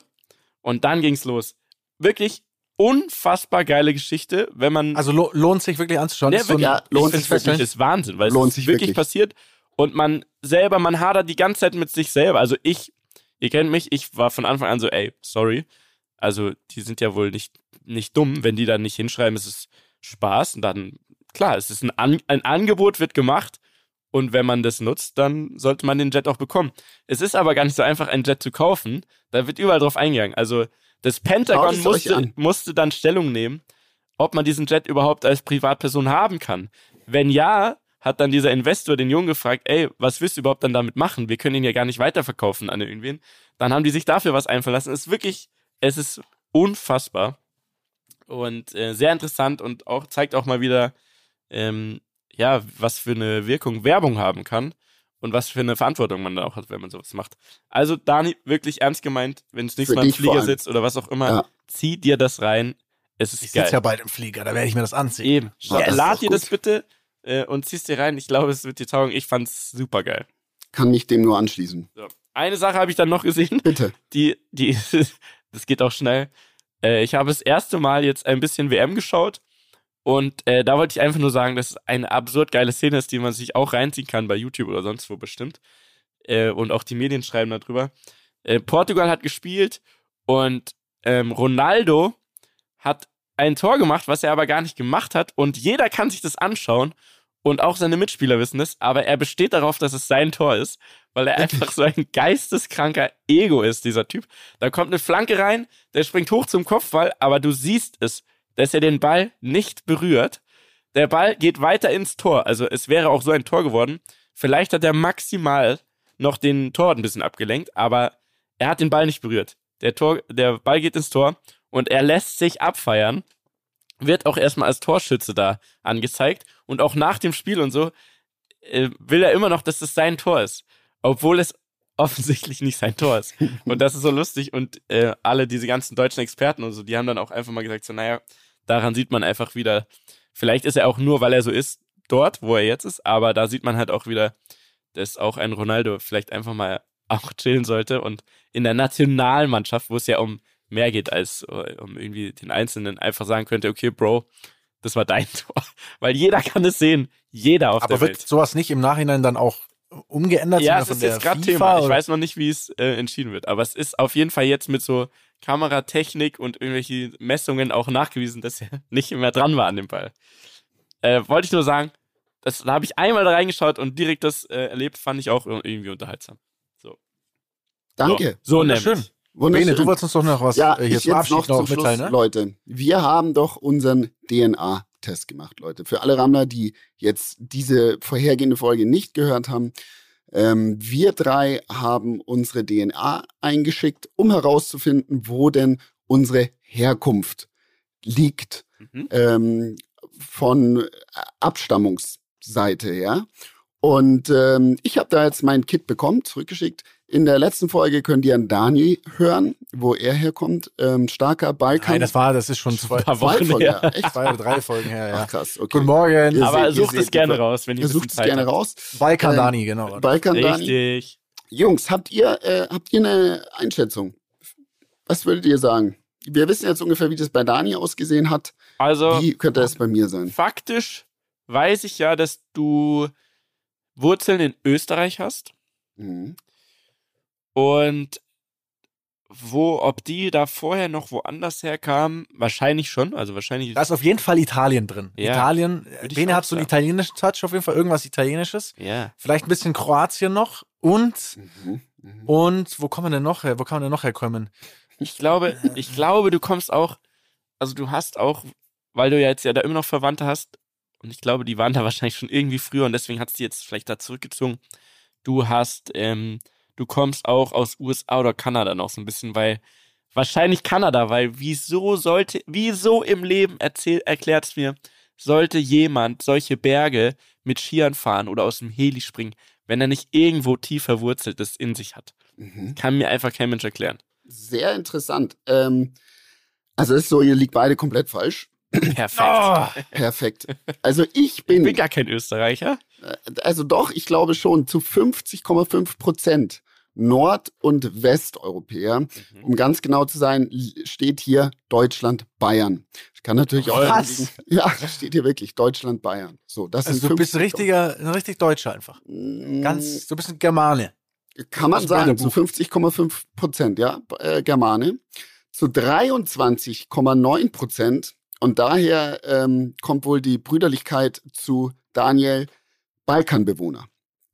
Und dann ging's los. Wirklich unfassbar geile Geschichte, wenn man Also lo lohnt sich wirklich anzuschauen. ja, Das ist so ein- wirklich, ja, lohnt ich sich wirklich. ist Wahnsinn, weil Lohnt es sich wirklich, wirklich. passiert und man selber, man hadert die ganze Zeit mit sich selber. Also ich, ihr kennt mich, ich war von Anfang an so, ey, sorry. Also die sind ja wohl nicht, nicht dumm, wenn die dann nicht hinschreiben, es ist Spaß und dann, klar, es ist ein, An ein Angebot wird gemacht und wenn man das nutzt, dann sollte man den Jet auch bekommen. Es ist aber gar nicht so einfach, einen Jet zu kaufen. Da wird überall drauf eingegangen. Also das Pentagon musste, musste dann Stellung nehmen, ob man diesen Jet überhaupt als Privatperson haben kann. Wenn ja, hat dann dieser Investor den Jungen gefragt, ey, was willst du überhaupt dann damit machen? Wir können ihn ja gar nicht weiterverkaufen an irgendwen. Dann haben die sich dafür was einfallen lassen. Es ist wirklich, es ist unfassbar und äh, sehr interessant und auch zeigt auch mal wieder, ähm, ja, was für eine Wirkung Werbung haben kann und was für eine Verantwortung man da auch hat, wenn man sowas macht. Also Dani, wirklich ernst gemeint, wenn du das nächste Für Mal im Flieger sitzt oder was auch immer, Ja. zieh dir das rein. Es ist Ich geil. sitze ja bald im Flieger, da werde ich mir das anziehen. Eben. Ja, das ist Lad dir das bitte äh, und ziehst dir rein. Ich glaube, es wird dir taugen. Ich fand's super geil. Kann mich dem nur anschließen. So. Eine Sache habe ich dann noch gesehen, Bitte. die, die, Das geht auch schnell. Äh, ich habe das erste Mal jetzt ein bisschen WM geschaut und äh, da wollte ich einfach nur sagen, dass es eine absurd geile Szene ist, die man sich auch reinziehen kann bei YouTube oder sonst wo bestimmt. Äh, und auch die Medien schreiben darüber. Äh, Portugal hat gespielt und ähm, Ronaldo hat ein Tor gemacht, was er aber gar nicht gemacht hat. Und jeder kann sich das anschauen. Und auch seine Mitspieler wissen das. Aber er besteht darauf, dass es sein Tor ist, weil er einfach so ein geisteskranker Ego ist, dieser Typ. Da kommt eine Flanke rein, der springt hoch zum Kopfball, aber du siehst es, dass er den Ball nicht berührt. Der Ball geht weiter ins Tor. Also es wäre auch so ein Tor geworden. Vielleicht hat er maximal noch den Tor ein bisschen abgelenkt, aber er hat den Ball nicht berührt. Der, Tor, der Ball geht ins Tor und er lässt sich abfeiern. Wird auch erstmal als Torschütze da angezeigt. Und auch nach dem Spiel und so äh, will er immer noch, dass das sein Tor ist. Obwohl es offensichtlich nicht sein Tor ist. Und das ist so lustig. Und äh, alle diese ganzen deutschen Experten und so, die haben dann auch einfach mal gesagt, so, naja, daran sieht man einfach wieder, vielleicht ist er auch nur, weil er so ist, dort, wo er jetzt ist, aber da sieht man halt auch wieder, dass auch ein Ronaldo vielleicht einfach mal auch chillen sollte und in der Nationalmannschaft, wo es ja um mehr geht als äh, um irgendwie den Einzelnen, einfach sagen könnte, okay, Bro, das war dein Tor. Weil jeder kann es sehen. Jeder auf Aber der wird Welt. sowas nicht im Nachhinein dann auch umgeändert? Ja, es von ist der jetzt gerade Thema. Ich oder- weiß noch nicht, wie es äh, entschieden wird. Aber es ist auf jeden Fall jetzt mit so Kameratechnik und irgendwelche Messungen auch nachgewiesen, dass er nicht mehr dran war an dem Ball. Äh, Wollte ich nur sagen, das, da habe ich einmal da reingeschaut und direkt das äh, erlebt, fand ich auch irgendwie unterhaltsam. Danke. So, so nämlich. Bene, du wolltest uns doch noch was ja, äh, hier ich zum jetzt Abschied noch noch, zum Schluss, mitteilen, ne? Leute. Wir haben doch unseren DNA-Test gemacht, Leute. Für alle Rammler, die jetzt diese vorhergehende Folge nicht gehört haben. Ähm, wir drei haben unsere DNA eingeschickt, um herauszufinden, wo denn unsere Herkunft liegt. Mhm. ähm, von Abstammungsseite, ja. Und ähm, ich habe da jetzt mein Kit bekommen, zurückgeschickt. In der letzten Folge könnt ihr an Dani hören, wo er herkommt. Ähm, starker Balkan. Nein, das war, das ist schon zwei, paar Zwei Wochen Folgen, her. ja. Echt? zwei oder drei Folgen her, ja. Ach krass, okay. Guten Morgen. Ihr Aber seht- sucht es gerne raus, wenn ihr Ihr sucht es gerne habt. raus. Balkan Ähm, Dani, genau. Balkan Dani. Richtig. Jungs, habt ihr, äh, habt ihr eine Einschätzung? Was würdet ihr sagen? Wir wissen jetzt ungefähr, wie das bei Dani ausgesehen hat. Also, Wie könnte es bei mir sein? faktisch weiß ich ja, dass du Wurzeln in Österreich hast. Mhm. Und wo, ob die da vorher noch woanders herkamen, wahrscheinlich schon. Also wahrscheinlich. Da ist auf jeden Fall Italien drin. Ja, Italien, ich Bene hat so einen italienischen Touch, auf jeden Fall irgendwas Italienisches. ja. Vielleicht ein bisschen Kroatien noch. Und, Mhm. Mhm. und, wo kommen wir denn noch her? Wo kann man denn noch herkommen? Ich glaube, ich glaube, du kommst auch, also du hast auch, weil du ja jetzt ja da immer noch Verwandte hast, und ich glaube, die waren da wahrscheinlich schon irgendwie früher und deswegen hat es die jetzt vielleicht da zurückgezogen. Du hast, ähm, du kommst auch aus USA oder Kanada noch so ein bisschen, weil wahrscheinlich Kanada, weil wieso sollte, wieso im Leben erzähl, erklärt's mir, sollte jemand solche Berge mit Skiern fahren oder aus dem Heli springen, wenn er nicht irgendwo tief verwurzeltes in sich hat? Mhm. Kann mir einfach kein Mensch erklären. Sehr interessant. Ähm, also es ist so, ihr liegt beide komplett falsch. Perfekt. Oh, Perfekt. Also ich Ich bin, bin gar kein Österreicher. äh, also doch, ich glaube schon, zu 50,5 Prozent Nord- und Westeuropäer. Um ganz genau zu sein, steht hier Deutschland, Bayern. Ich kann natürlich auch. Was? Ja, steht hier wirklich Deutschland, Bayern. So, das also du bist 50 richtiger, ein richtig Deutscher einfach. Mm, Ganz, du bist ein Germane. Kann man sagen, zu 50,5 Prozent, ja, äh, Germane. Zu 23,9 Prozent. Und daher ähm, kommt wohl die Brüderlichkeit zu Daniel Balkanbewohner.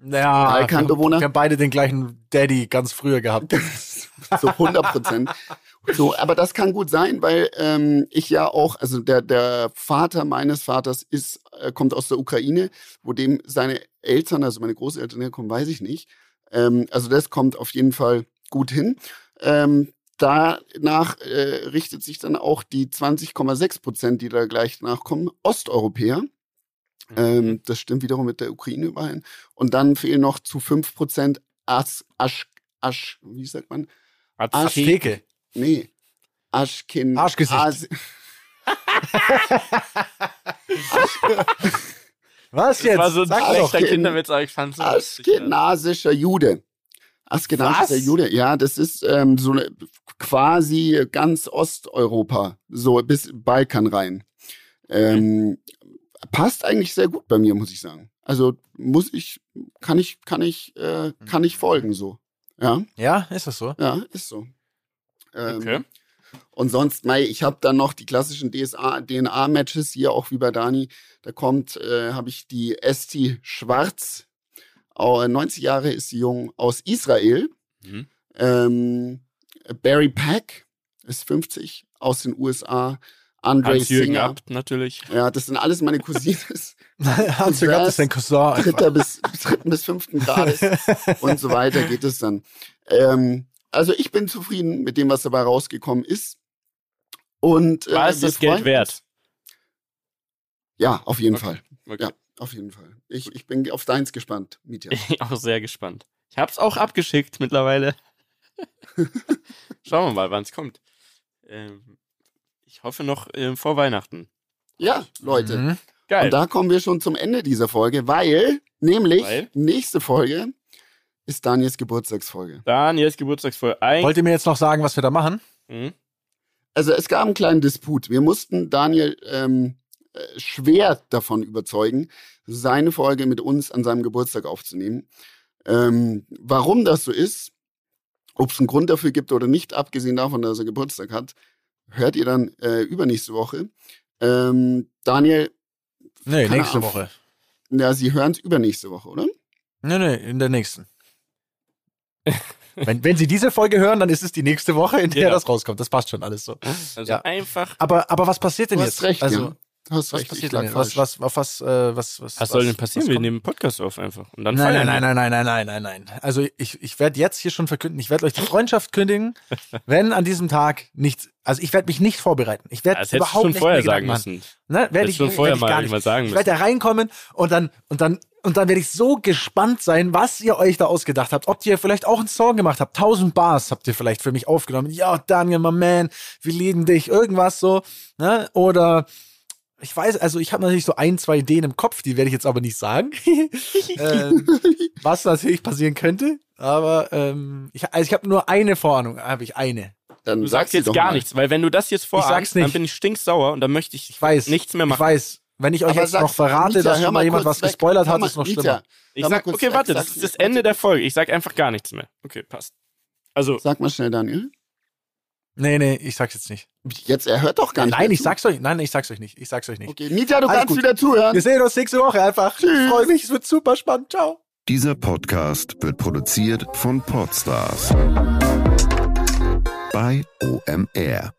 Ja, Balkanbewohner. Wir haben beide den gleichen Daddy ganz früher gehabt. so 100 Prozent. So, aber das kann gut sein, weil ähm, ich ja auch, also der, der Vater meines Vaters ist, äh, kommt aus der Ukraine, wo dem seine Eltern, also meine Großeltern herkommen, weiß ich nicht. Ähm, also das kommt auf jeden Fall gut hin. Ähm, danach äh, richtet sich dann auch die 20,6 Prozent, die da gleich nachkommen, Osteuropäer. Ähm, das stimmt wiederum mit der Ukraine überein. Und dann fehlen noch zu 5 Prozent As, Asch, Asch, wie sagt man? Azteke. Nee. Aschken. Arschgesicht. As Was Das jetzt? war so ein Sag Aschken- doch. schlechter Kinderwitz, aber ich fand's so. Askenasischer Jude. Askenasischer Was? Jude, ja, das ist ähm, so eine, quasi ganz Osteuropa, so bis Balkan rein. Ähm, passt eigentlich sehr gut bei mir, muss ich sagen. Also muss ich, kann ich, kann ich, äh, kann ich folgen so. Ja, Ja, ist das so? ja, ist so. Ähm, Okay. Und sonst, mei, ich habe dann noch die klassischen DSA, DNA-Matches hier auch wie bei Dani. Da kommt, äh, habe ich die Esti Schwarz, äh, 90 Jahre ist sie jung, aus Israel. Mhm. Ähm, Barry Pack ist 50 aus den USA. Andre Hans-Jürgen Singer. Abt natürlich. Ja, das sind alles meine Cousines. Hans Jürgen Abt ist dein Cousin. einfach. dritter bis, dritten bis fünften Grades und so weiter geht es dann. Ähm, also ich bin zufrieden mit dem, was dabei rausgekommen ist. Und äh, War es das Geld wert? uns. Ja, auf jeden Okay. Fall. Okay. Ja, auf jeden Fall. Ich, ich bin auf deins gespannt, Mietja. Ich bin auch sehr gespannt. Ich hab's auch abgeschickt mittlerweile. Schauen wir mal, wann es kommt. Ähm, ich hoffe noch ähm, vor Weihnachten. Ja, Leute. Mhm. Geil. Und da kommen wir schon zum Ende dieser Folge, weil nämlich Weil? nächste Folge ist Daniels Geburtstagsfolge. Daniels Geburtstagsfolge. Ein Wollt ihr mir jetzt noch sagen, was wir da machen? Mhm. Also es gab einen kleinen Disput. Wir mussten Daniel ähm, äh, schwer davon überzeugen, seine Folge mit uns an seinem Geburtstag aufzunehmen. Ähm, warum das so ist, ob es einen Grund dafür gibt oder nicht, abgesehen davon, dass er Geburtstag hat, hört ihr dann äh, übernächste Woche. Ähm, Daniel, Nee, nächste Ahnung. Woche. ja, Sie hören es übernächste Woche, oder? Nee, nee, in der nächsten. wenn, wenn Sie diese Folge hören, dann ist es die nächste Woche, in der Ja. das rauskommt. Das passt schon alles so. Also Ja. einfach. Aber, aber was passiert denn Du jetzt? hast recht, also, ja. Hast was recht, ich passiert denn? Was, was, auf was, äh, was, was, Was soll denn passieren? Wir nehmen einen Podcast auf einfach. Und dann Nein, nein, nein, nein, nein, nein, nein, nein, nein. Also ich, ich werde jetzt hier schon verkünden, ich werde euch die Freundschaft kündigen, wenn an diesem Tag nichts, also ich werde mich nicht vorbereiten. Ich werde du überhaupt schon nicht vorher mehr sagen müssen. Ne? Werde ich, schon vorher werd ich mal sagen Ich werde da reinkommen und dann, und dann, und dann werde ich so gespannt sein, was ihr euch da ausgedacht habt. Ob ihr vielleicht auch einen Song gemacht habt. 1000 Bars habt ihr vielleicht für mich aufgenommen. Ja, Daniel, my man, wir lieben dich. Irgendwas so. Ne? Oder ich weiß, also ich habe natürlich so ein, zwei Ideen im Kopf, die werde ich jetzt aber nicht sagen. ähm, was natürlich passieren könnte. Aber ähm, ich, also ich habe nur eine Vorahnung, habe ich eine. Dann Du sag sagst jetzt gar mal. nichts, weil wenn du das jetzt vorahnst, nicht. dann bin ich stinksauer und dann möchte ich, Ich weiß. nichts mehr Ich machen. weiß. Wenn ich euch Aber jetzt noch verrate, Mietja, dass schon mal jemand was weg. gespoilert hat, mal, ist noch Mietja, schlimmer. Ich Hör sag, okay, warte, das ist das Ende der Folge. Ich sag einfach gar nichts mehr. Okay, passt. Also, Sag mal schnell, Daniel. Nee, nee, ich sag's jetzt nicht. Jetzt, er hört doch gar nicht Nein, ich zu. sag's euch, nein, ich sag's euch nicht. Ich sag's euch nicht. Okay, Nita, du Alles kannst gut. wieder zuhören. Wir sehen uns nächste Woche einfach. Ich freue mich, es wird super spannend. Ciao. Dieser Podcast wird produziert von Podstars bei OMR.